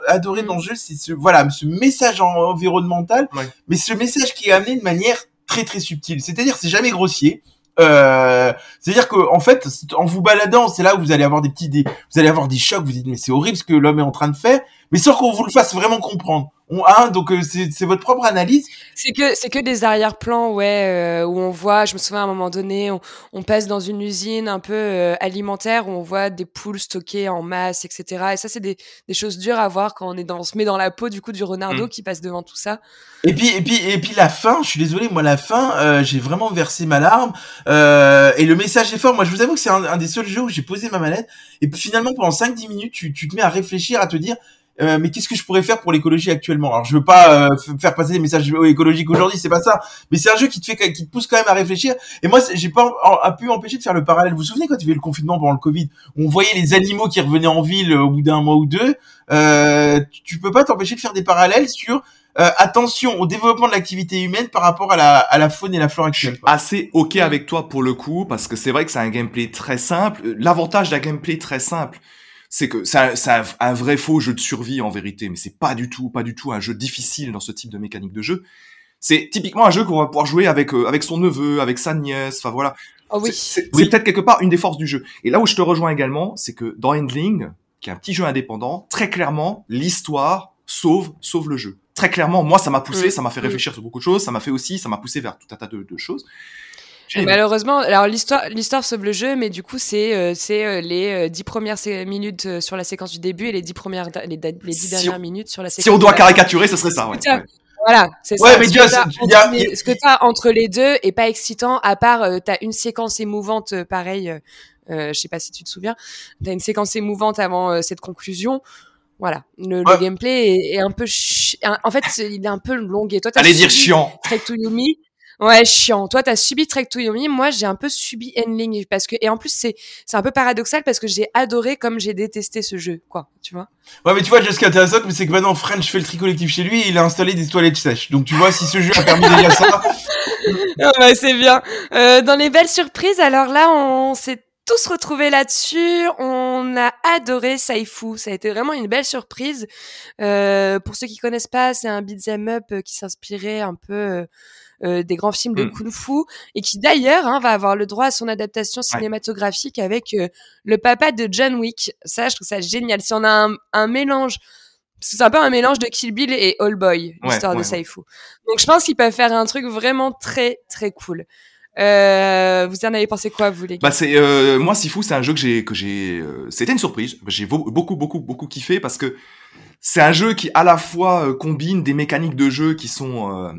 adoré, dans le jeu, c'est ce, voilà, ce message environnemental, mais ce message qui est amené de manière très très subtile. C'est-à-dire, c'est jamais grossier. Euh, c'est-à-dire que en fait, en vous baladant, c'est là où vous allez avoir des petits, des, vous allez avoir des chocs. Vous dites mais c'est horrible ce que l'homme est en train de faire, mais sans qu'on vous le fasse vraiment comprendre. On, hein, donc euh, c'est votre propre analyse. C'est que c'est que des arrière-plans, ouais, euh, où on voit. Je me souviens à un moment donné, on, on passe dans une usine un peu euh, alimentaire où on voit des poules stockées en masse, etc. Et ça, c'est des, des choses dures à voir quand on est dans, on se met dans la peau du coup du renardo mm. qui passe devant tout ça. Et puis et puis et puis la fin. Je suis désolé, moi la fin, j'ai vraiment versé ma larme. et le message est fort. Moi, je vous avoue que c'est un, un, des seuls jeux où j'ai posé ma manette et finalement pendant 5-10 minutes, tu, tu te mets à réfléchir, à te dire euh, mais qu'est-ce que je pourrais faire pour l'écologie actuellement? Alors je veux pas euh, faire passer des messages écologiques aujourd'hui, c'est pas ça, mais c'est un jeu qui te fait, qui te pousse quand même à réfléchir. Et moi, j'ai pas pu empêcher de faire le parallèle. Vous vous souvenez quand il y avait le confinement pendant le Covid, on voyait les animaux qui revenaient en ville euh, au bout d'un mois ou deux. Euh, tu peux pas t'empêcher de faire des parallèles sur attention au développement de l'activité humaine par rapport à la, à la faune et la flore actuelle. Assez ok avec toi pour le coup, parce que c'est vrai que c'est un gameplay très simple. L'avantage d'un gameplay très simple, c'est que c'est un, un, vrai faux jeu de survie en vérité, mais c'est pas du tout, pas du tout un jeu difficile dans ce type de mécanique de jeu. C'est typiquement un jeu qu'on va pouvoir jouer avec euh, avec son neveu, avec sa nièce, enfin voilà. Oh oui. C'est peut-être quelque part une des forces du jeu. Et là où je te rejoins également, c'est que dans Endling, qui est un petit jeu indépendant, très clairement, l'histoire sauve sauve le jeu. Très clairement, moi ça m'a poussé, mm. ça m'a fait mm. réfléchir sur beaucoup de choses, ça m'a fait aussi, ça m'a poussé vers tout un tas de, de choses. Malheureusement, alors l'histoire, l'histoire sauve le jeu, mais du coup, c'est euh, c'est euh, les euh, dix premières minutes sur la séquence du début et les dix premières, les, dix dernières minutes sur la séquence. Si on doit caricaturer, ce serait ça. Ouais. Voilà, c'est ça. Mais ce, que tu as entre les deux est pas excitant, à part tu as une séquence émouvante, pareil. Euh, je sais pas si tu te souviens, tu as une séquence émouvante avant cette conclusion. Voilà, le, le gameplay est, est, un peu, en fait, il est un peu longué. Toi, Allez dire chiant. Trek to Yumi, Ouais, chiant. Toi, t'as subi Trek to Yomi. Moi, j'ai un peu subi Endling parce que et en plus c'est c'est un peu paradoxal parce que j'ai adoré comme j'ai détesté ce jeu, quoi. Tu vois. Ouais, mais tu vois, ce qui est intéressant, c'est que maintenant French fait le tri collectif chez lui, et il a installé des toilettes sèches. Donc tu vois, si ce jeu a permis de ça. *laughs* ah bah, c'est bien. Euh, dans les belles surprises, alors là, on s'est tous retrouvés là-dessus. On a adoré Saifu. Ça a été vraiment une belle surprise. Euh, pour ceux qui connaissent pas, c'est un beat'em up euh, qui s'inspirait un peu euh, euh, des grands films de mmh. kung-fu et qui d'ailleurs hein, va avoir le droit à son adaptation cinématographique avec euh, le papa de John Wick. Ça, je trouve ça génial. Si on a un, un mélange c'est un peu un mélange de Kill Bill et All Boy, l'histoire de Saifu. Donc je pense qu'ils peuvent faire un truc vraiment très très cool. Euh, vous en avez pensé quoi, vous les gars? Bah c'est euh, moi Sifu, c'est un jeu que j'ai que j'ai. Euh, c'était une surprise. J'ai beaucoup beaucoup beaucoup kiffé parce que c'est un jeu qui à la fois euh, combine des mécaniques de jeu qui sont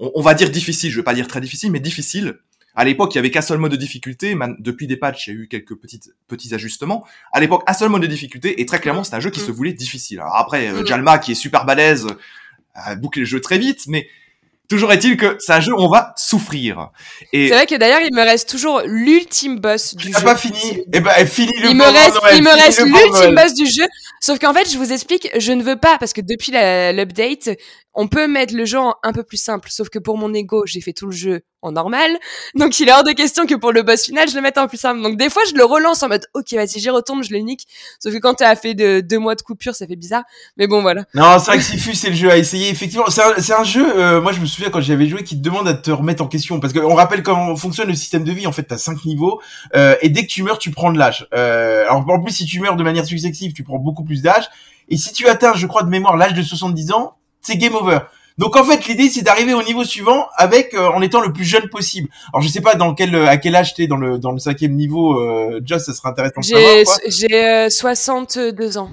on, va dire difficile, je vais pas dire très difficile, mais difficile. À l'époque, il y avait qu'un seul mode de difficulté. Depuis des patchs, il y a eu quelques petites, petits ajustements. À l'époque, un seul mode de difficulté, et très clairement, c'est un jeu qui se voulait difficile. Alors après, euh, Jalma, qui est super balèze, a bouclé le jeu très vite, mais Toujours est-il que c'est un jeu où on va souffrir. Et c'est vrai que d'ailleurs il me reste toujours l'ultime boss du jeu. pas fini. Eh ben, fini le Il me reste, il me reste l'ultime boss du jeu. Sauf qu'en fait, je vous explique, je ne veux pas parce que depuis l'update, on peut mettre le jeu un peu plus simple, sauf que pour mon ego, j'ai fait tout le jeu en normal, *laughs* donc il est hors de question que pour le boss final, je le mette en plus simple. Donc des fois, je le relance en mode, ok, vas-y, j'y retourne, je le nique. Sauf que quand tu as fait de, deux mois de coupure, ça fait bizarre. Mais bon, voilà. Non, c'est vrai que Sifu, c'est le jeu à essayer. Effectivement, c'est un, jeu, euh, moi je me souviens quand j'avais joué, qui te demande à te remettre en question. Parce qu'on rappelle comment fonctionne le système de vie. En fait, t'as cinq niveaux, euh, et dès que tu meurs, tu prends de l'âge. Euh, alors en plus, si tu meurs de manière successive, tu prends beaucoup plus d'âge. Et si tu atteins, je crois de mémoire, l'âge de 70 ans, c'est game over. Donc en fait, l'idée c'est d'arriver au niveau suivant avec euh, en étant le plus jeune possible. Alors je sais pas dans quel à quel âge t'es dans le dans le cinquième niveau, euh, Joss, ça sera intéressant. J'ai j'ai 62 ans.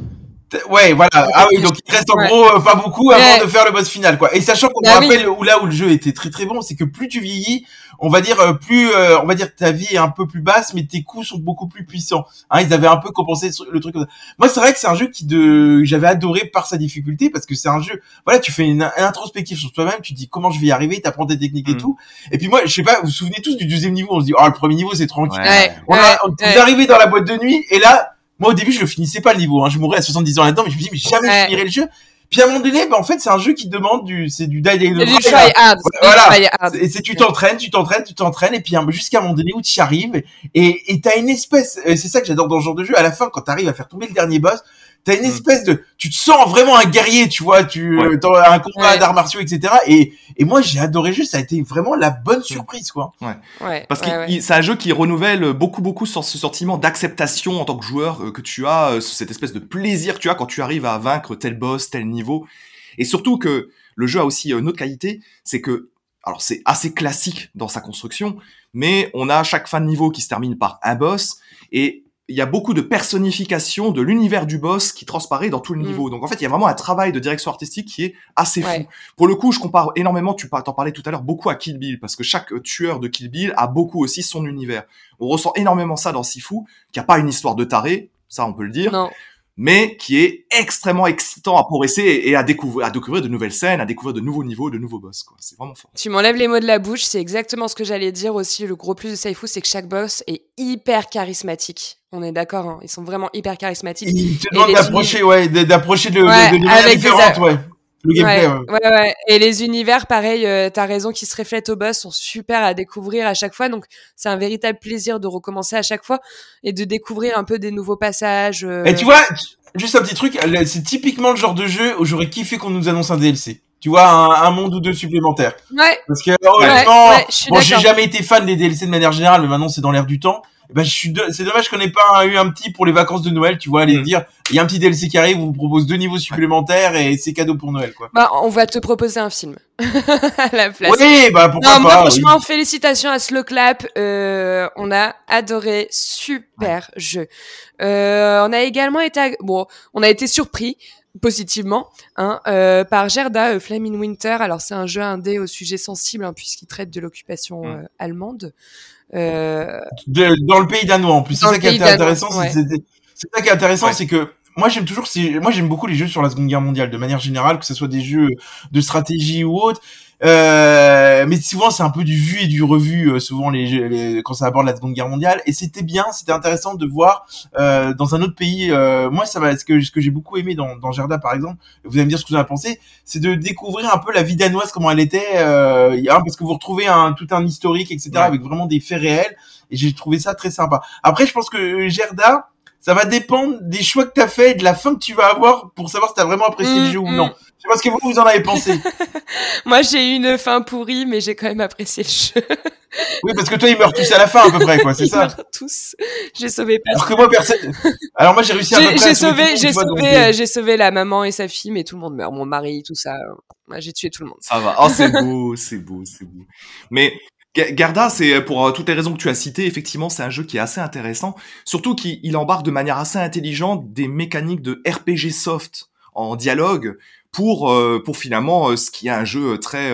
Ouais, voilà. Ah oui, donc il reste en gros euh, pas beaucoup avant de faire le boss final, quoi. Et sachant qu'on bah me rappelle où là où le jeu était très très bon, c'est que plus tu vieillis, on va dire euh, plus, euh, on va dire ta vie est un peu plus basse, mais tes coups sont beaucoup plus puissants. Hein, ils avaient un peu compensé le truc. Moi, c'est vrai que c'est un jeu qui de, j'avais adoré par sa difficulté parce que c'est un jeu. Voilà, tu fais une, introspective sur toi-même, tu dis comment je vais y arriver, t'apprends tes techniques et mm. tout. Et puis moi, je sais pas, vous vous souvenez tous du deuxième niveau On se dit, oh le premier niveau c'est tranquille. on, a, on est arrivé dans la boîte de nuit et là moi, au début, je le finissais pas le niveau. Hein. Je mourrais à 70 ans là-dedans, mais je me dis, mais jamais je finirai le jeu. Puis à un moment donné, bah, en fait, c'est un jeu qui demande du, c'est du die try hard. Voilà. Et c'est tu t'entraînes, tu t'entraînes, tu t'entraînes, et puis jusqu'à un moment donné où tu y arrives, et et t'as une espèce, c'est ça que j'adore dans ce genre de jeu. À la fin, quand t'arrives à faire tomber le dernier boss, t'as une mm. espèce de, tu te sens vraiment un guerrier, tu vois, tu, ouais. dans un combat d'arts martiaux, etc. Et, et moi, j'ai adoré le jeu, ça a été vraiment la bonne mm. surprise, quoi. Ouais. ouais Parce que c'est un jeu qui renouvelle beaucoup, beaucoup ce sentiment d'acceptation en tant que joueur euh, que tu as, euh, cette espèce de plaisir que tu as quand tu arrives à vaincre tel boss, tel niveau. Et surtout que le jeu a aussi une autre qualité, c'est que alors c'est assez classique dans sa construction, mais on a chaque fin de niveau qui se termine par un boss et il y a beaucoup de personnification de l'univers du boss qui transparaît dans tout le mm. niveau. Donc en fait, il y a vraiment un travail de direction artistique qui est assez fou. Pour le coup, je compare énormément, tu t'en parlais tout à l'heure, beaucoup à Kill Bill, parce que chaque tueur de Kill Bill a beaucoup aussi son univers. On ressent énormément ça dans Sifu, qui a pas une histoire de taré, ça on peut le dire. Non mais qui est extrêmement excitant à progresser et à découvrir, à découvrir de nouvelles scènes, à découvrir de nouveaux niveaux, de nouveaux boss. Quoi. C'est vraiment fort. Tu m'enlèves les mots de la bouche, c'est exactement ce que j'allais dire aussi. Le gros plus de Saifu, c'est que chaque boss est hyper charismatique. On est d'accord, hein. ils sont vraiment hyper charismatiques. Ils te demandent d'approcher, ouais, d'approcher de, ouais, de, de manière différente, ouais ouais, ouais. Et les univers, pareil, euh, t'as raison, qui se reflètent au boss, sont super à découvrir à chaque fois. Donc, c'est un véritable plaisir de recommencer à chaque fois et de découvrir un peu des nouveaux passages. Euh. Et tu vois, juste un petit truc, c'est typiquement le genre de jeu où j'aurais kiffé qu'on nous annonce un DLC. Tu vois, un, monde ou deux supplémentaires. Ouais. Parce que, honnêtement, bon, j'ai jamais été fan des DLC de manière générale, mais maintenant c'est dans l'air du temps. Ben, je suis c'est dommage qu'on ait pas eu un petit pour les vacances de Noël, tu vois, aller mm. dire, il y a un petit DLC qui arrive, vous propose deux niveaux supplémentaires et c'est cadeau pour Noël, quoi. Bah, on va te proposer un film *laughs* à la place. Oui, bah pourquoi non, pas. franchement, félicitations à Slow Clap, euh, on a adoré, super jeu. Euh, on a également été, bon, on a été surpris positivement hein, euh, par Gerda euh, Flaming Winter. Alors c'est un jeu indé au sujet sensible hein, puisqu'il traite de l'occupation mm. euh, allemande. Euh, dans le pays danois en plus. C'est ça, qui est intéressant. C'est ça qui est intéressant, c'est que moi j'aime toujours, moi j'aime beaucoup les jeux sur la Seconde Guerre mondiale de manière générale, que ce soit des jeux de stratégie ou autre. Euh, mais souvent c'est un peu du vu et du revu euh, souvent les, les, quand ça aborde la Seconde Guerre mondiale. Et c'était bien c'était intéressant de voir euh, dans un autre pays euh, moi ça va ce que ce que j'ai beaucoup aimé dans, dans Gerda par exemple vous allez me dire ce que vous en avez pensé c'est de découvrir un peu la vie danoise comment elle était euh, parce que vous retrouvez un tout un historique etc avec vraiment des faits réels et j'ai trouvé ça très sympa. Après je pense que Gerda ça va dépendre des choix que tu as fait et de la fin que tu vas avoir pour savoir si tu as vraiment apprécié le mm, jeu ou non. Mm. Je sais pas ce que vous, vous en avez pensé. *laughs* Moi, j'ai eu une fin pourrie, mais j'ai quand même apprécié le jeu. *laughs* oui, parce que toi, ils meurent tous à la fin, à peu près, quoi, c'est ça? Ils meurent tous. J'ai sauvé personne. Alors que moi, personne. Alors moi, j'ai réussi à J'ai sauvé, j'ai sauvé, euh, j'ai sauvé la maman et sa fille, mais tout le monde meurt. Mon mari, tout ça. Moi, j'ai tué tout le monde. Ça va. Oh, c'est beau, c'est beau, c'est beau. Mais Garda, c'est pour euh, toutes les raisons que tu as citées, effectivement, c'est un jeu qui est assez intéressant, surtout qu'il embarque de manière assez intelligente des mécaniques de RPG soft en dialogue pour euh, pour finalement euh, ce qui est un jeu très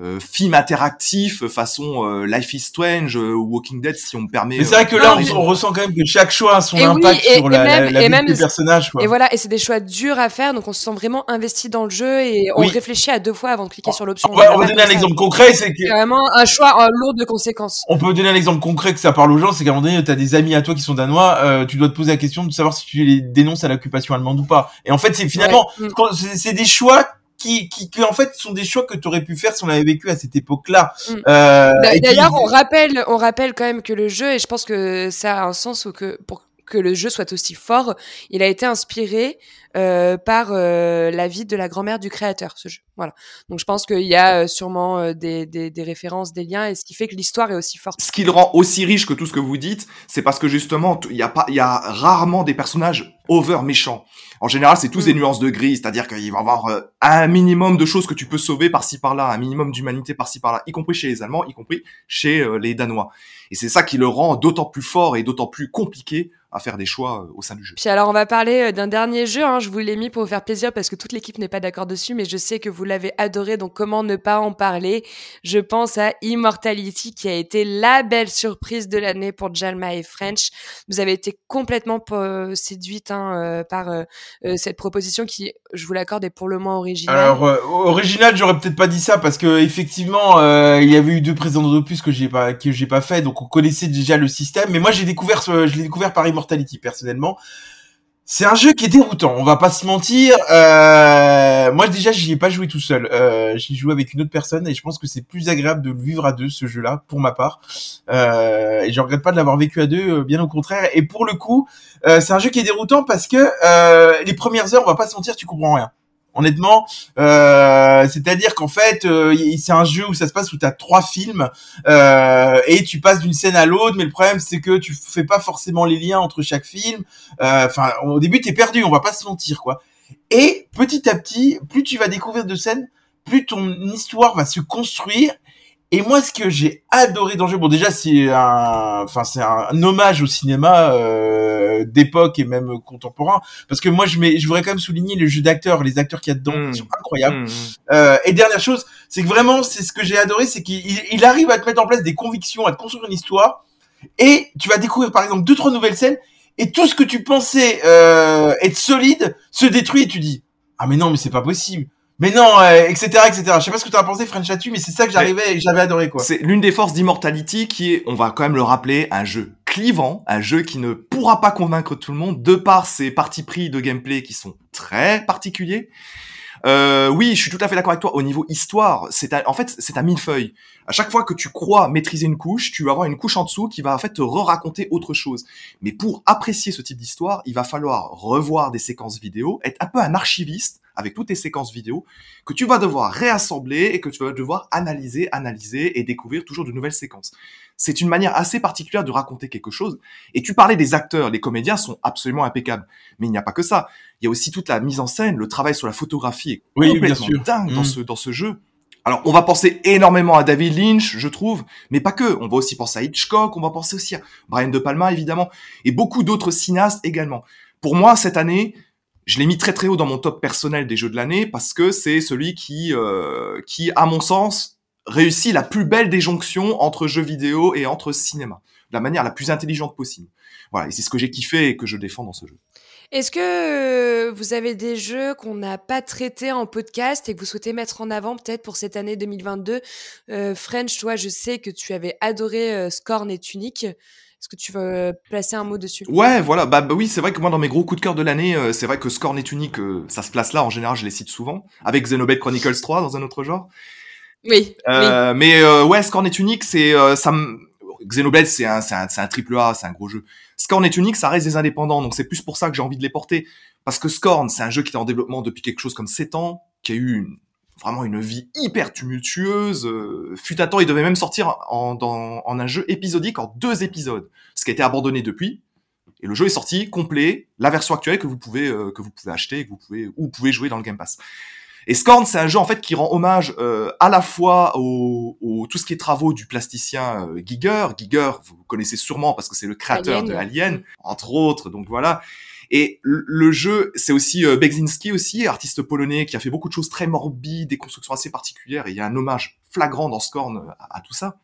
euh, film interactif façon euh, Life is Strange euh, ou Walking Dead si on me permet. Mais c'est vrai que là on, ressent quand même que chaque choix a son impact sur la, même, la, la vie des personnages. Quoi. Et voilà, et c'est des choix durs à faire, donc on se sent vraiment investi dans le jeu et on réfléchit à deux fois avant de cliquer sur l'option. On, on va donner un exemple concret, c'est que vraiment un choix lourd de conséquences. On peut donner un exemple concret que ça parle aux gens, c'est qu'à un moment donné, t'as des amis à toi qui sont danois, euh, tu dois te poser la question de savoir si tu les dénonces à l'occupation allemande ou pas. Et en fait, c'est finalement, mm. c'est des choix qui, qui, qui en fait sont des choix que tu aurais pu faire si on avait vécu à cette époque-là. Mm. Euh, D'ailleurs, on rappelle, on rappelle quand même que le jeu, et je pense que ça a un sens que pour que le jeu soit aussi fort, il a été inspiré euh, par euh, la vie de la grand-mère du créateur, ce jeu. Voilà. Donc je pense qu'il y a euh, sûrement des, des, des, références, des liens, et ce qui fait que l'histoire est aussi forte. Ce qui le rend aussi riche que tout ce que vous dites, c'est parce que justement, il y a pas, il y a rarement des personnages over méchants. En général, c'est tous des mm. nuances de gris, c'est-à-dire qu'il va y avoir un minimum de choses que tu peux sauver par-ci par-là, un minimum d'humanité par-ci par-là, y compris chez les Allemands, y compris chez les Danois. Et c'est ça qui le rend d'autant plus fort et d'autant plus compliqué à faire des choix au sein du jeu. Puis alors on va parler d'un dernier jeu, hein. Je vous l'ai mis pour vous faire plaisir parce que toute l'équipe n'est pas d'accord dessus, mais je sais que vous l'avez adoré, donc comment ne pas en parler? Je pense à Immortality qui a été la belle surprise de l'année pour Jalma et French. Vous avez été complètement euh, séduite hein, par cette proposition qui, je vous l'accorde, est pour le moins originale. Alors original, j'aurais peut-être pas dit ça parce que effectivement, il y avait eu deux précédents d'opus que j'ai pas que j'ai pas fait, donc on connaissait déjà le système. Mais moi j'ai découvert, je l'ai découvert par Immortality personnellement. C'est un jeu qui est déroutant, on va pas se mentir. Euh, moi déjà j'y ai pas joué tout seul, euh, j'y joue avec une autre personne et je pense que c'est plus agréable de le vivre à deux ce jeu-là pour ma part. Euh, et je regrette pas de l'avoir vécu à deux, euh, bien au contraire. Et pour le coup, c'est un jeu qui est déroutant parce que les premières heures, on va pas se mentir, tu comprends rien honnêtement. Euh, c'est-à-dire qu'en fait, euh, c'est un jeu où ça se passe où tu as trois films euh, et tu passes d'une scène à l'autre, mais le problème c'est que tu fais pas forcément les liens entre chaque film. Enfin, au début tu es perdu, on va pas se mentir quoi. Et petit à petit, plus tu vas découvrir de scènes, plus ton histoire va se construire et moi, ce que j'ai adoré dans le jeu, bon déjà c'est un, enfin c'est un, hommage au cinéma euh, d'époque et même contemporain, parce que moi je mets, je voudrais quand même souligner le jeu d'acteurs, les acteurs qu'il y a dedans, mmh. sont incroyables. Mmh. Euh, et dernière chose, c'est que vraiment, c'est ce que j'ai adoré, c'est qu'il arrive à te mettre en place des convictions, à te construire une histoire, et tu vas découvrir par exemple deux trois nouvelles scènes, et tout ce que tu pensais euh, être solide se détruit, et tu dis ah mais non mais c'est pas possible mais non, etc., etc. Je sais pas ce que tu as pensé, French là-dessus, mais c'est ça que j'arrivais et j'avais adoré, quoi. C'est l'une des forces d'Immortality qui est, on va quand même le rappeler, un jeu clivant, un jeu qui ne pourra pas convaincre tout le monde, de par ses parties pris de gameplay qui sont très particuliers. Euh, oui, je suis tout à fait d'accord avec toi. Au niveau histoire, c'est en fait c'est un millefeuille. À chaque fois que tu crois maîtriser une couche, tu vas avoir une couche en dessous qui va en fait te re-raconter autre chose. Mais pour apprécier ce type d'histoire, il va falloir revoir des séquences vidéo, être un peu un archiviste avec toutes tes séquences vidéo que tu vas devoir réassembler et que tu vas devoir analyser, analyser et découvrir toujours de nouvelles séquences. C'est une manière assez particulière de raconter quelque chose. Et tu parlais des acteurs, les comédiens sont absolument impeccables. Mais il n'y a pas que ça. Il y a aussi toute la mise en scène, le travail sur la photographie est complètement bien sûr. dingue dans, mm. ce, dans ce jeu. Alors, on va penser énormément à David Lynch, je trouve, mais pas que. On va aussi penser à Hitchcock, on va penser aussi à Brian De Palma, évidemment, et beaucoup d'autres cinéastes également. Pour moi, cette année, je l'ai mis très très haut dans mon top personnel des jeux de l'année parce que c'est celui qui, euh, qui, à mon sens, réussit la plus belle des jonctions entre jeux vidéo et entre cinéma, de la manière la plus intelligente possible. Voilà, et c'est ce que j'ai kiffé et que je défends dans ce jeu. Est-ce que vous avez des jeux qu'on n'a pas traités en podcast et que vous souhaitez mettre en avant peut-être pour cette année 2022 euh, French, toi, je sais que tu avais adoré euh, Scorn et Tunic. Est-ce que tu veux euh, placer un mot dessus? Ouais, voilà. Bah, bah, oui, c'est vrai que moi, dans mes gros coups de cœur de l'année, euh, c'est vrai que Scorn et Tunic, euh, ça se place là. En général, je les cite souvent. Avec Xenoblade Chronicles 3 dans un autre genre. Oui. Euh, Mais ouais, Scorn et Tunic, c'est ça. Xenoblade, c'est un, c'est un, un, triple A, c'est un gros jeu. Scorn et Tunic, ça reste des indépendants, donc c'est plus pour ça que j'ai envie de les porter. Parce que Scorn, c'est un jeu qui est en développement depuis quelque chose comme 7 ans, qui a eu une vraiment une vie hyper tumultueuse. Euh, fut à temps, il devait même sortir en, dans, en un jeu épisodique en deux épisodes, ce qui a été abandonné depuis. Et le jeu est sorti complet, la version actuelle que vous pouvez euh, que vous pouvez acheter, que vous pouvez ou vous pouvez jouer dans le Game Pass. Et Scorn, c'est un jeu en fait qui rend hommage euh, à la fois au, au, tout ce qui est travaux du plasticien Giger. Giger, vous connaissez sûrement parce que c'est le créateur de Alien, entre autres. Donc voilà. Et le jeu, c'est aussi euh, Begzinski aussi, artiste polonais qui a fait beaucoup de choses très morbides, des constructions assez particulières. Et il y a un hommage flagrant dans Scorn euh, à, tout ça.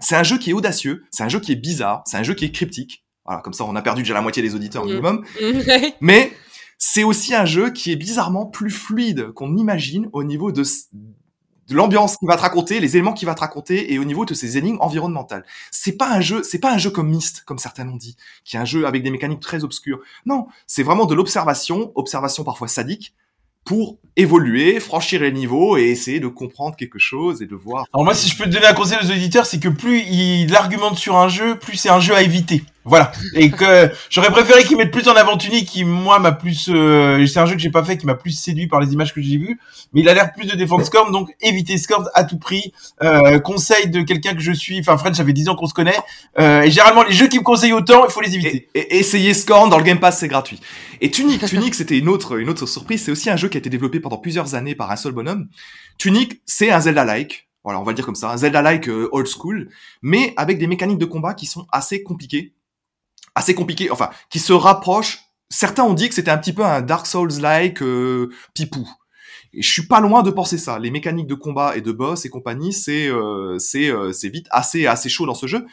C'est un jeu qui est audacieux, c'est un jeu qui est bizarre, c'est un jeu qui est cryptique. Voilà, comme ça on a perdu déjà la moitié des auditeurs minimum. *laughs* Mais c'est aussi un jeu qui est bizarrement plus fluide qu'on imagine au niveau de, de l'ambiance qui va te raconter, les éléments qui va te raconter et au niveau de ces énigmes environnementales. C'est pas un jeu, c'est pas un jeu comme Myst, comme certains l'ont dit, qui est un jeu avec des mécaniques très obscures. Non, c'est vraiment de l'observation, observation parfois sadique, pour évoluer, franchir les niveaux et essayer de comprendre quelque chose et de voir. Alors moi, si je peux te donner un conseil aux auditeurs, c'est que plus il argumente sur un jeu, plus c'est un jeu à éviter. Voilà. Et que j'aurais préféré qu'il mette plus en avant Tunic, qui moi m'a plus, euh, c'est un jeu que j'ai pas fait, qui m'a plus séduit par les images que j'ai vues. Mais il a l'air plus de défendre Scorn, donc évitez Scorn à tout prix. Euh, conseil de quelqu'un que je suis, enfin Fred, ça fait 10 ans qu'on se connaît. Euh, et généralement les jeux qui me conseillent autant, il faut les éviter. Et, essayez Scorn dans le Game Pass, c'est gratuit. Et Tunic, Tunic, c'était une autre, une autre surprise. C'est aussi un jeu qui a été développé pendant plusieurs années par un seul bonhomme. Tunic, c'est un Zelda-like. Voilà, on va le dire comme ça, un Zelda-like euh, old school, mais avec des mécaniques de combat qui sont assez compliquées assez compliqué, enfin, qui se rapproche. Certains ont dit que c'était un petit peu un Dark Souls-like euh, pipou. Et je suis pas loin de penser ça. Les mécaniques de combat et de boss et compagnie, c'est euh, c'est euh, c'est vite assez assez chaud dans ce jeu.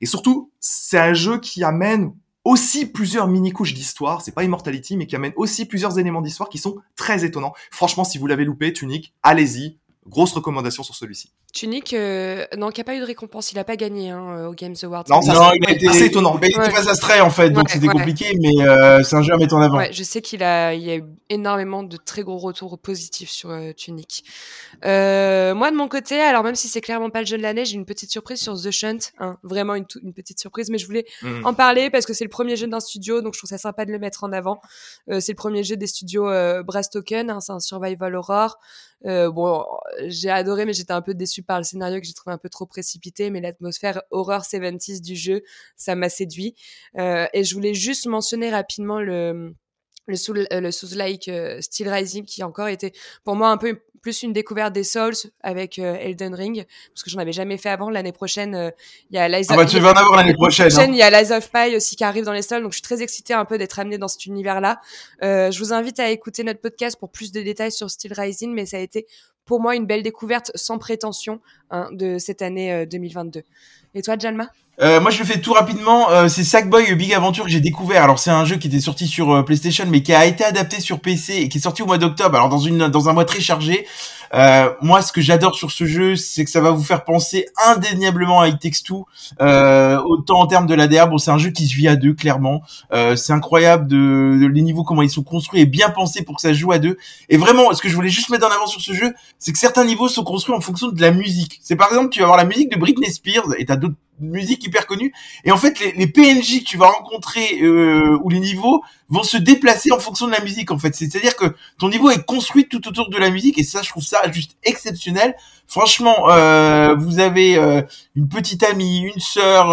Et surtout, c'est un jeu qui amène aussi plusieurs mini couches d'histoire. C'est pas Immortality, mais qui amène aussi plusieurs éléments d'histoire qui sont très étonnants. Franchement, si vous l'avez loupé, Tunic, allez-y. Grosse recommandation sur celui-ci. Tunic, euh, non, qui n'a pas eu de récompense, il n'a pas gagné hein, euh, au Games Awards. Non, non il a été assez étonnant. Il était pas astray en fait, donc c'était compliqué, mais euh, c'est un jeu à mettre en avant. Ouais, je sais qu'il a, il y a eu énormément de très gros retours positifs sur euh, Tunic. Euh, moi de mon côté, alors même si c'est clairement pas le jeu de l'année, j'ai une petite surprise sur The Shunt, hein, vraiment une, une, petite surprise, mais je voulais mm. en parler parce que c'est le premier jeu d'un studio, donc je trouve ça sympa de le mettre en avant. c'est le premier jeu des studios Brass Token, hein, c'est un survival horror. Euh, bon, j'ai adoré, mais j'étais un peu déçue par le scénario que j'ai trouvé un peu trop précipité. Mais l'atmosphère horreur 70s du jeu, ça m'a séduit. Euh, et je voulais juste mentionner rapidement le le Soul, euh, le Soul like euh, Steel Rising qui encore été pour moi un peu plus une découverte des Souls avec euh, Elden Ring parce que j'en avais jamais fait avant l'année prochaine il y a Lies ah bah, tu vas en avoir l'année prochaine, hein. il y a Lies of Pi aussi qui arrive dans les Souls donc je suis très excitée un peu d'être amenée dans cet univers là je vous invite à écouter notre podcast pour plus de détails sur Steel Rising mais ça a été pour moi une belle découverte sans prétention hein, de cette année 2022 et toi Jalma euh, moi, je le fais tout rapidement. Euh, c'est Sackboy Big Adventure que j'ai découvert. Alors, c'est un jeu qui était sorti sur euh, PlayStation, mais qui a été adapté sur PC et qui est sorti au mois d'octobre. Alors, dans une dans un mois très chargé. Euh, moi, ce que j'adore sur ce jeu, c'est que ça va vous faire penser indéniablement à It Takes Two, autant en termes de l'ADR. Bon, c'est un jeu qui se vit à deux, clairement. c'est incroyable de, de, les niveaux comment ils sont construits et bien pensés pour que ça joue à deux. Et vraiment, ce que je voulais juste mettre en avant sur ce jeu, c'est que certains niveaux sont construits en fonction de la musique. C'est par exemple, tu vas avoir la musique de Britney Spears et t'as d'autres musique hyper connue. Et en fait, les, les PNJ que tu vas rencontrer euh, ou les niveaux vont se déplacer en fonction de la musique. En fait, c'est-à-dire que ton niveau est construit tout autour de la musique. Et ça, je trouve ça juste exceptionnel. Franchement, euh, vous avez euh, une petite amie, une sœur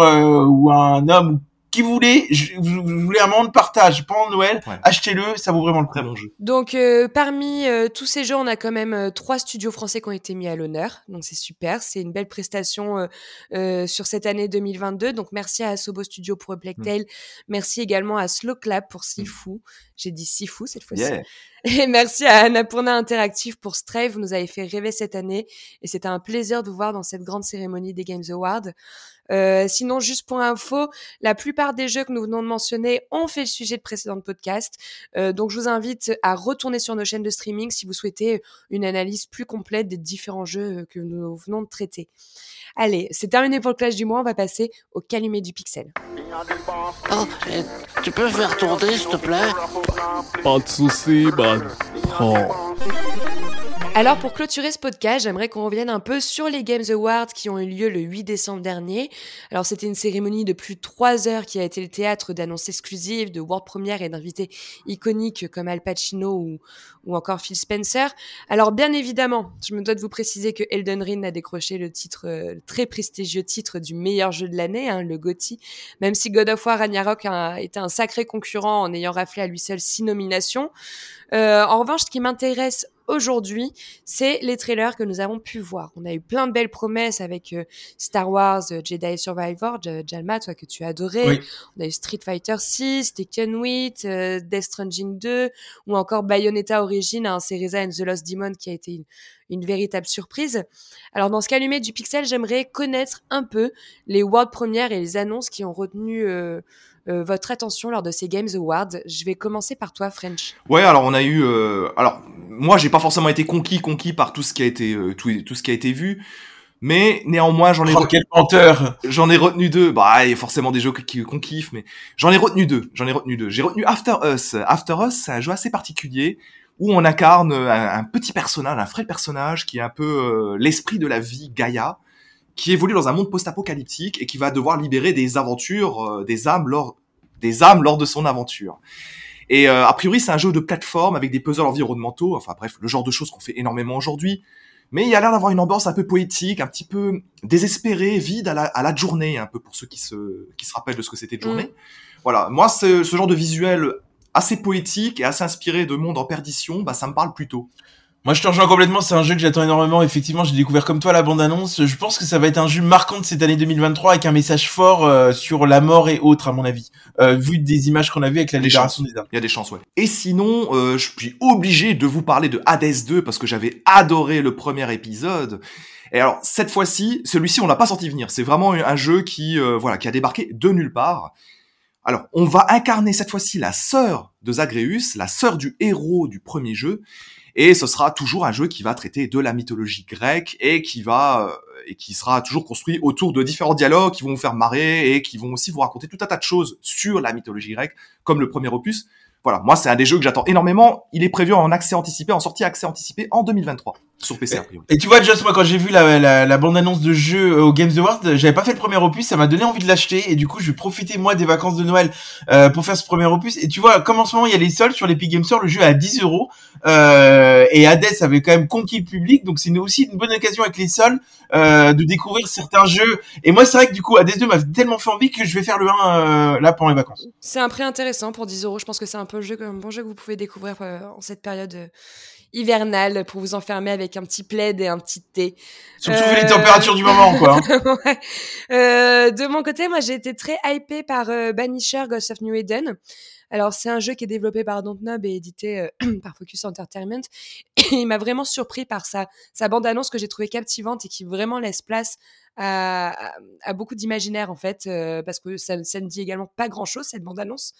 ou un homme qui voulait, vous voulez un moment de partage pendant Noël, achetez-le, ça vaut vraiment le très bon jeu. Donc euh, parmi euh, tous ces jeux, on a quand même euh, trois studios français qui ont été mis à l'honneur, donc c'est super, c'est une belle prestation sur cette année 2022. Donc merci à Asobo Studio pour Black Tail, mm. merci également à Slow Clap pour Sifu, mm. j'ai dit Sifu cette fois-ci. Et merci à Annapurna Interactive pour Stray, vous nous avez fait rêver cette année et c'était un plaisir de vous voir dans cette grande cérémonie des Games Awards. Euh, sinon, juste pour info, la plupart des jeux que nous venons de mentionner ont fait le sujet de précédents podcasts. Euh, donc, je vous invite à retourner sur nos chaînes de streaming si vous souhaitez une analyse plus complète des différents jeux que nous venons de traiter. Allez, c'est terminé pour le clash du mois. On va passer au calumet du pixel. Oh, tu peux faire tourner, s'il te plaît? Pas de soucis, bah. ほう。Alors pour clôturer ce podcast, j'aimerais qu'on revienne un peu sur les Games Awards qui ont eu lieu le 8 décembre dernier. Alors c'était une cérémonie de plus de trois heures qui a été le théâtre d'annonces exclusives, de world premières et d'invités iconiques comme Al Pacino ou, encore Phil Spencer. Alors bien évidemment, je me dois de vous préciser que Elden Ring a décroché le titre, le très prestigieux titre du meilleur jeu de l'année, hein, le GOTY, même si God of War Ragnarok a été un sacré concurrent en ayant raflé à lui seul six nominations. Euh, en revanche, ce qui m'intéresse aujourd'hui, c'est les trailers que nous avons pu voir. On a eu plein de belles promesses avec euh, Star Wars euh, Jedi Survivor, Jalma, toi que tu as adoré. On a eu Street Fighter 6, Tekken 8, euh, Death Stranding 2, ou encore Bayonetta Origin, hein, Cereza and the Lost Demon qui a été une, une véritable surprise. Alors dans ce calumet du pixel, j'aimerais connaître un peu les world premières et les annonces qui ont retenu euh, euh, votre attention lors de ces Games Awards. Je vais commencer par toi, French. Ouais, alors on a eu, euh, alors moi j'ai pas forcément été conquis conquis par tout ce qui a été euh, tout, tout, ce qui a été vu, mais néanmoins j'en ai oh, quel menteur j'en ai retenu deux. Bah il y a forcément des jeux qu'on kiffe, mais j'en ai retenu deux. J'en ai retenu deux. J'ai retenu After Us. After Us, c'est un jeu assez particulier où on incarne un, petit personnage, un frêle personnage qui est un peu euh, l'esprit de la vie Gaïa, qui évolue dans un monde post-apocalyptique et qui va devoir libérer des aventures, euh, des âmes lors des âmes lors de son aventure. Et euh, a priori, c'est un jeu de plateforme avec des puzzles environnementaux, enfin bref, le genre de choses qu'on fait énormément aujourd'hui. Mais il y a l'air d'avoir une ambiance un peu poétique, un petit peu désespérée, vide à la, à la journée, un peu pour ceux qui se, qui se rappellent de ce que c'était de journée. Mm. Voilà, moi, ce, ce genre de visuel assez poétique et assez inspiré de monde en perdition, bah ça me parle plutôt. Moi, je te rejoins complètement. C'est un jeu que j'attends énormément. Effectivement, j'ai découvert comme toi la bande-annonce. Je pense que ça va être un jeu marquant de cette année 2023 avec un message fort euh, sur la mort et autres, à mon avis. Euh, vu des images qu'on a vues avec la libération des âmes. Il y a des chances, ouais. Et sinon, euh, je suis obligé de vous parler de Hades 2 parce que j'avais adoré le premier épisode. Et alors, cette fois-ci, celui-ci, on l'a pas senti venir. C'est vraiment un jeu qui, euh, voilà, qui a débarqué de nulle part. Alors, on va incarner cette fois-ci la sœur de Zagreus, la sœur du héros du premier jeu. Et ce sera toujours un jeu qui va traiter de la mythologie grecque et qui va euh, et qui sera toujours construit autour de différents dialogues qui vont vous faire marrer et qui vont aussi vous raconter tout un tas de choses sur la mythologie grecque, comme le premier opus. Voilà, moi c'est un des jeux que j'attends énormément. Il est prévu en accès anticipé, en sortie accès anticipé en 2023 sur PC. Et, et tu vois, Just moi quand j'ai vu la, la, la bande-annonce de jeu euh, au Games Awards, j'avais pas fait le premier opus, ça m'a donné envie de l'acheter et du coup je vais profiter moi des vacances de Noël euh, pour faire ce premier opus. Et tu vois, comme en ce moment il y a les soldes sur l'Epic Games Store, le jeu est à 10 euros euh, et Hades avait quand même conquis le public, donc c'est aussi une bonne occasion avec les soldes euh, de découvrir certains jeux. Et moi c'est vrai que du coup Hades 2 m'a tellement fait envie que je vais faire le 1 euh, là pendant les vacances. C'est un prix intéressant pour 10 euros. Je pense que c'est un peu le jeu, un bon jeu que vous pouvez découvrir euh, en cette période euh, hivernale pour vous enfermer avec un petit plaid et un petit thé. Surtout euh... les températures du moment, quoi. Hein. *laughs* ouais. euh, de mon côté, moi, j'ai été très hypée par euh, Banisher Ghost of New Eden. Alors, c'est un jeu qui est développé par Dontnod et édité euh, *clears throat* par Focus Entertainment. Et il m'a vraiment surpris par sa, sa bande-annonce que j'ai trouvée captivante et qui vraiment laisse place à, à, à beaucoup d'imaginaire, en fait, euh, parce que ça, ça, ne dit également pas grand-chose, cette bande-annonce.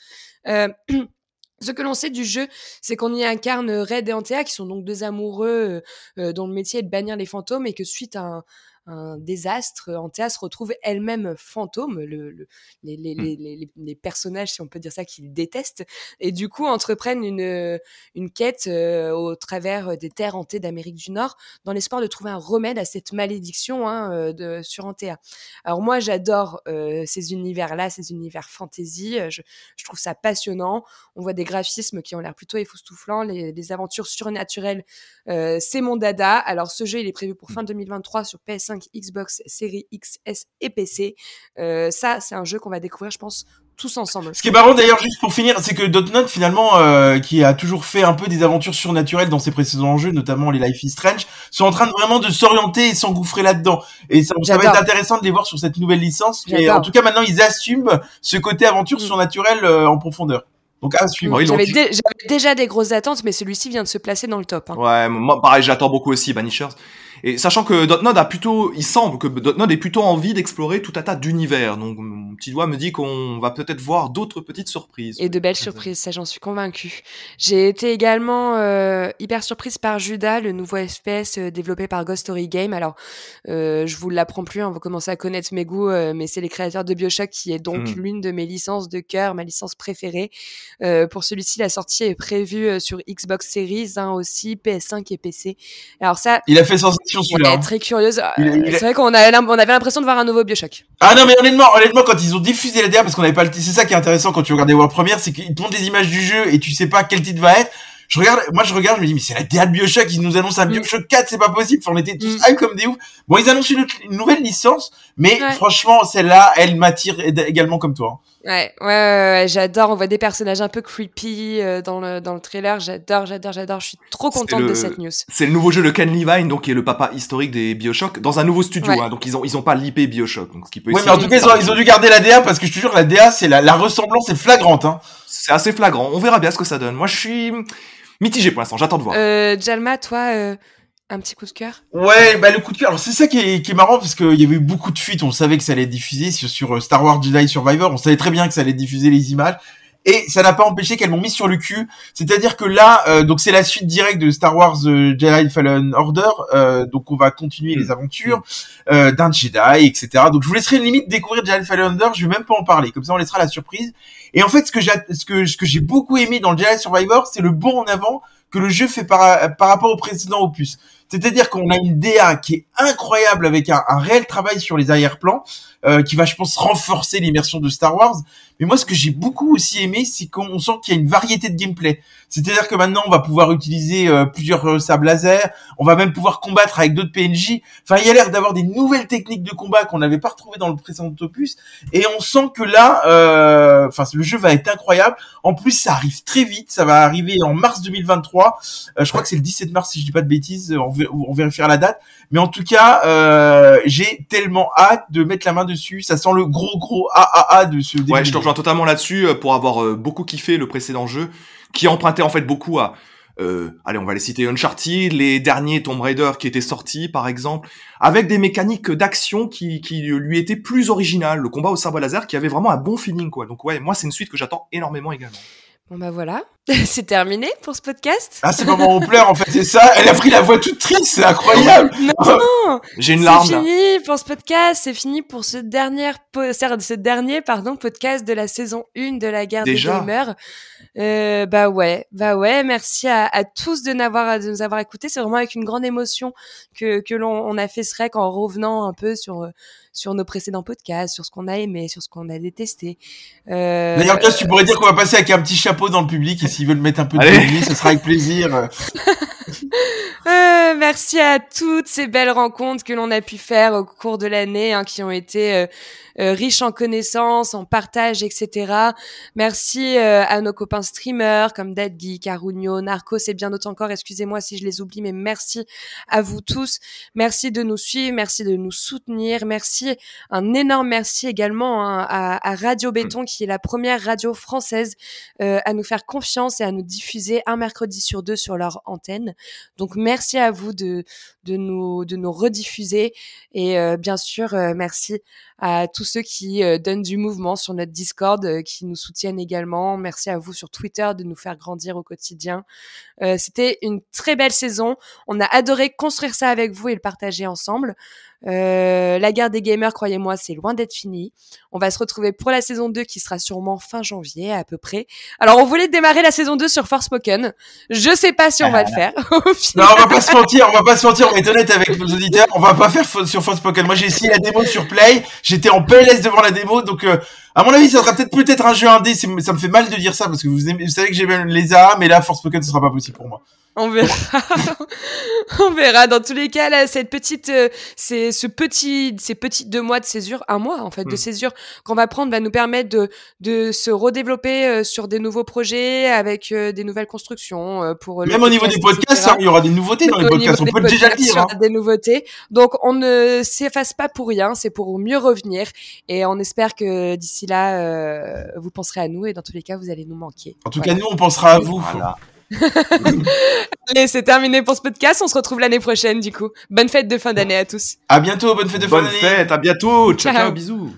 Euh, *clears throat* Ce que l'on sait du jeu, c'est qu'on y incarne Red et Antea, qui sont donc deux amoureux euh, dont le métier est de bannir les fantômes, et que suite à un, un désastre, Antea se retrouve elle-même fantôme, le, le, les, les, les, les, les, personnages, si on peut dire ça, qu'ils détestent, et du coup entreprennent une, une quête euh, au travers des terres hantées d'Amérique du Nord, dans l'espoir de trouver un remède à cette malédiction hein, de, sur Antea. Alors moi, j'adore euh, ces univers-là, ces univers fantasy, je, je, trouve ça passionnant, on voit des graphismes qui ont l'air plutôt époustouflants, les, les aventures surnaturelles, euh, c'est mon dada. Alors ce jeu, il est prévu pour fin 2023 sur PS5 Xbox Series XS et PC. Euh, ça, c'est un jeu qu'on va découvrir, je pense, tous ensemble. Ce qui est marrant d'ailleurs, juste pour finir, c'est que Dotnod finalement, euh, qui a toujours fait un peu des aventures surnaturelles dans ses précédents jeux, notamment les Life is Strange, sont en train de vraiment de s'orienter et s'engouffrer là-dedans. Et ça, ça, va être intéressant de les voir sur cette nouvelle licence. Et en tout cas, maintenant, ils assument ce côté aventure mmh. surnaturelle euh, en profondeur. Donc à suivre. J'avais dé déjà des grosses attentes, mais celui-ci vient de se placer dans le top. Hein. Ouais, moi pareil, j'attends beaucoup aussi Banishers. Et sachant que Dotnod a plutôt, il semble que Dotnod ait plutôt envie d'explorer tout un tas d'univers. Donc mon petit doigt me dit qu'on va peut-être voir d'autres petites surprises. Et de belles surprises, ça j'en suis convaincue. J'ai été également euh, hyper surprise par Judas, le nouveau FPS euh, développé par Ghost Story Game. Alors euh, je vous l'apprends plus, on va commencer à connaître mes goûts, euh, mais c'est les créateurs de Bioshock qui est donc mmh. l'une de mes licences de cœur, ma licence préférée. Pour celui-ci, la sortie est prévue sur Xbox Series hein, aussi, PS5 et PC. Alors ça, il a fait sensation celui-là. Hein. Très curieuse. C'est vrai qu'on avait l'impression de voir un nouveau Bioshock. Ah non, mais honnêtement, honnêtement, quand ils ont diffusé la DA, parce qu'on avait pas le, c'est ça qui est intéressant quand tu regardes les World Premiere, c'est qu'ils te montrent des images du jeu et tu sais pas quel titre va être je regarde, moi je regarde, je me dis mais c'est la DA de Bioshock, ils nous annoncent un mm. Bioshock 4, c'est pas possible. On était tous mm. comme des oufs. Bon, ils annoncent une, nouvelle licence, mais franchement celle-là, elle m'attire également comme toi. Ouais, ouais, ouais, ouais j'adore. On voit des personnages un peu creepy euh, dans le dans le trailer. J'adore, j'adore, j'adore. Je suis trop contente le, de cette news. C'est le nouveau jeu de Ken Levine, donc qui est le papa historique des Bioshock, dans un nouveau studio. Ouais. Hein, donc ils ont ils ont pas l'IP Bioshock, donc ce qui peut. Ouais, mais en tout cas ils ont, ils ont dû garder la DA parce que je te jure la DA c'est la, la ressemblance est flagrante. Hein. C'est assez flagrant. On verra bien ce que ça donne. Moi je suis mitigé pour l'instant, j'attends de voir. Euh, Jalma, toi, euh, un petit coup de cœur Ouais, bah le coup de cœur. Alors c'est ça qui est, qui est marrant parce qu'il y avait eu beaucoup de fuites. On savait que ça allait être diffusé sur, sur Star Wars Jedi Survivor. On savait très bien que ça allait diffuser les images. Et ça n'a pas empêché qu'elles m'ont mis sur le cul. C'est-à-dire que là, euh, donc c'est la suite directe de Star Wars euh, Jedi Fallen Order. Euh, donc on va continuer mmh. les aventures euh, d'un Jedi, etc. Donc je vous laisserai une limite découvrir Jedi Fallen Order. Je vais même pas en parler. Comme ça, on laissera la surprise. Et en fait, ce que j'ai, ce que, ce que j'ai beaucoup aimé dans le Jedi Survivor, c'est le bon en avant que le jeu fait par, par rapport au précédent opus. C'est-à-dire qu'on a une DA qui est incroyable avec un, réel travail sur les arrière-plans, euh, qui va, je pense, renforcer l'immersion de Star Wars. Mais moi, ce que j'ai beaucoup aussi aimé, c'est qu'on sent qu'il y a une variété de gameplay. C'est-à-dire que maintenant, on va pouvoir utiliser euh, plusieurs euh, sables laser, on va même pouvoir combattre avec d'autres PNJ. Enfin, il y a l'air d'avoir des nouvelles techniques de combat qu'on n'avait pas retrouvées dans le précédent opus. Et on sent que là, euh, enfin, le jeu va être incroyable. En plus, ça arrive très vite. Ça va arriver en mars 2023. je crois que c'est le 17 mars, si je dis pas de bêtises. On vérifiera la date. Mais en tout cas, j'ai tellement hâte de mettre la main dessus. Ça sent le gros gros AAA de ce. Ouais, je te rejoins totalement là-dessus pour avoir beaucoup kiffé le précédent jeu qui empruntait en fait beaucoup à euh, allez, on va les citer Uncharted, les derniers Tomb Raider qui étaient sortis, par exemple, avec des mécaniques d'action qui, qui lui étaient plus originales. Le combat au sabre laser qui avait vraiment un bon feeling, quoi. Donc ouais, moi c'est une suite que j'attends énormément également. Bon bah voilà, *laughs* c'est terminé pour ce podcast. Ah c'est le moment où on pleure en fait, c'est ça. Elle a pris la voix toute triste, c'est incroyable. Non, *laughs* j'ai une larme. C'est fini pour ce podcast, c'est fini pour ce dernier, ce dernier pardon podcast de la saison 1 de la guerre des gamers. Euh, bah ouais, bah ouais. Merci à, à tous de, n'avoir, de nous avoir écoutés. C'est vraiment avec une grande émotion que, que l'on on a fait ce rec en revenant un peu sur sur nos précédents podcasts, sur ce qu'on a aimé, sur ce qu'on a détesté. Euh... D'ailleurs, tu pourrais dire qu'on va passer avec un petit chapeau dans le public et s'ils veulent mettre un peu de vie, ce sera avec plaisir. *laughs* *laughs* euh, merci à toutes ces belles rencontres que l'on a pu faire au cours de l'année, hein, qui ont été euh, euh, riches en connaissances, en partage, etc. Merci euh, à nos copains streamers comme Dadgeek, Carugno, Narcos et bien d'autres encore. Excusez-moi si je les oublie, mais merci à vous tous. Merci de nous suivre, merci de nous soutenir, merci, un énorme merci également hein, à, à, Radio Béton, qui est la première radio française à nous faire confiance et à nous diffuser un mercredi sur deux sur leur antenne. Donc merci à vous de, de, nous, de nous rediffuser. Et euh, bien sûr euh, merci à tous ceux qui euh, donnent du mouvement sur notre Discord, qui nous soutiennent également. Merci à vous sur Twitter de nous faire grandir au quotidien. C'était une très belle saison. On a adoré construire ça avec vous et le partager ensemble. Euh, la guerre des gamers, croyez-moi, c'est loin d'être fini. On va se retrouver pour la saison 2 qui sera sûrement fin janvier à peu près. Alors on voulait démarrer la saison 2 sur Forspoken. Je sais pas si on va le faire. *laughs* non, on va pas se mentir, on va pas se mentir, on être honnête avec nos auditeurs, on va pas faire sur Forspoken. Moi j'ai essayé la démo sur Play, j'étais en PLS devant la démo, donc euh, à mon avis ça sera peut-être peut-être un jeu indé, ça me fait mal de dire ça parce que vous, vous savez que j'ai même les A, mais là Forspoken ce sera pas possible pour moi. On verra. *laughs* on verra. Dans tous les cas, là, cette petite, euh, c'est ce petit, ces petits deux mois de césure, un mois en fait de hmm. césure qu'on va prendre, va nous permettre de de se redévelopper euh, sur des nouveaux projets avec euh, des nouvelles constructions pour. Même au niveau des podcasts, hein, il y aura des nouveautés dans les podcasts. On peut déjà le dire. Hein. Des nouveautés. Donc on ne s'efface pas pour rien. C'est pour mieux revenir. Et on espère que d'ici là, vous penserez à nous et dans tous les cas, vous allez nous manquer. En tout cas, nous, on pensera à vous. Voilà. *laughs* Allez, c'est terminé pour ce podcast. On se retrouve l'année prochaine, du coup. Bonne fête de fin d'année à tous. À bientôt. Bonne fête de fin d'année. Bonne fête. À bientôt. ciao. ciao bisous.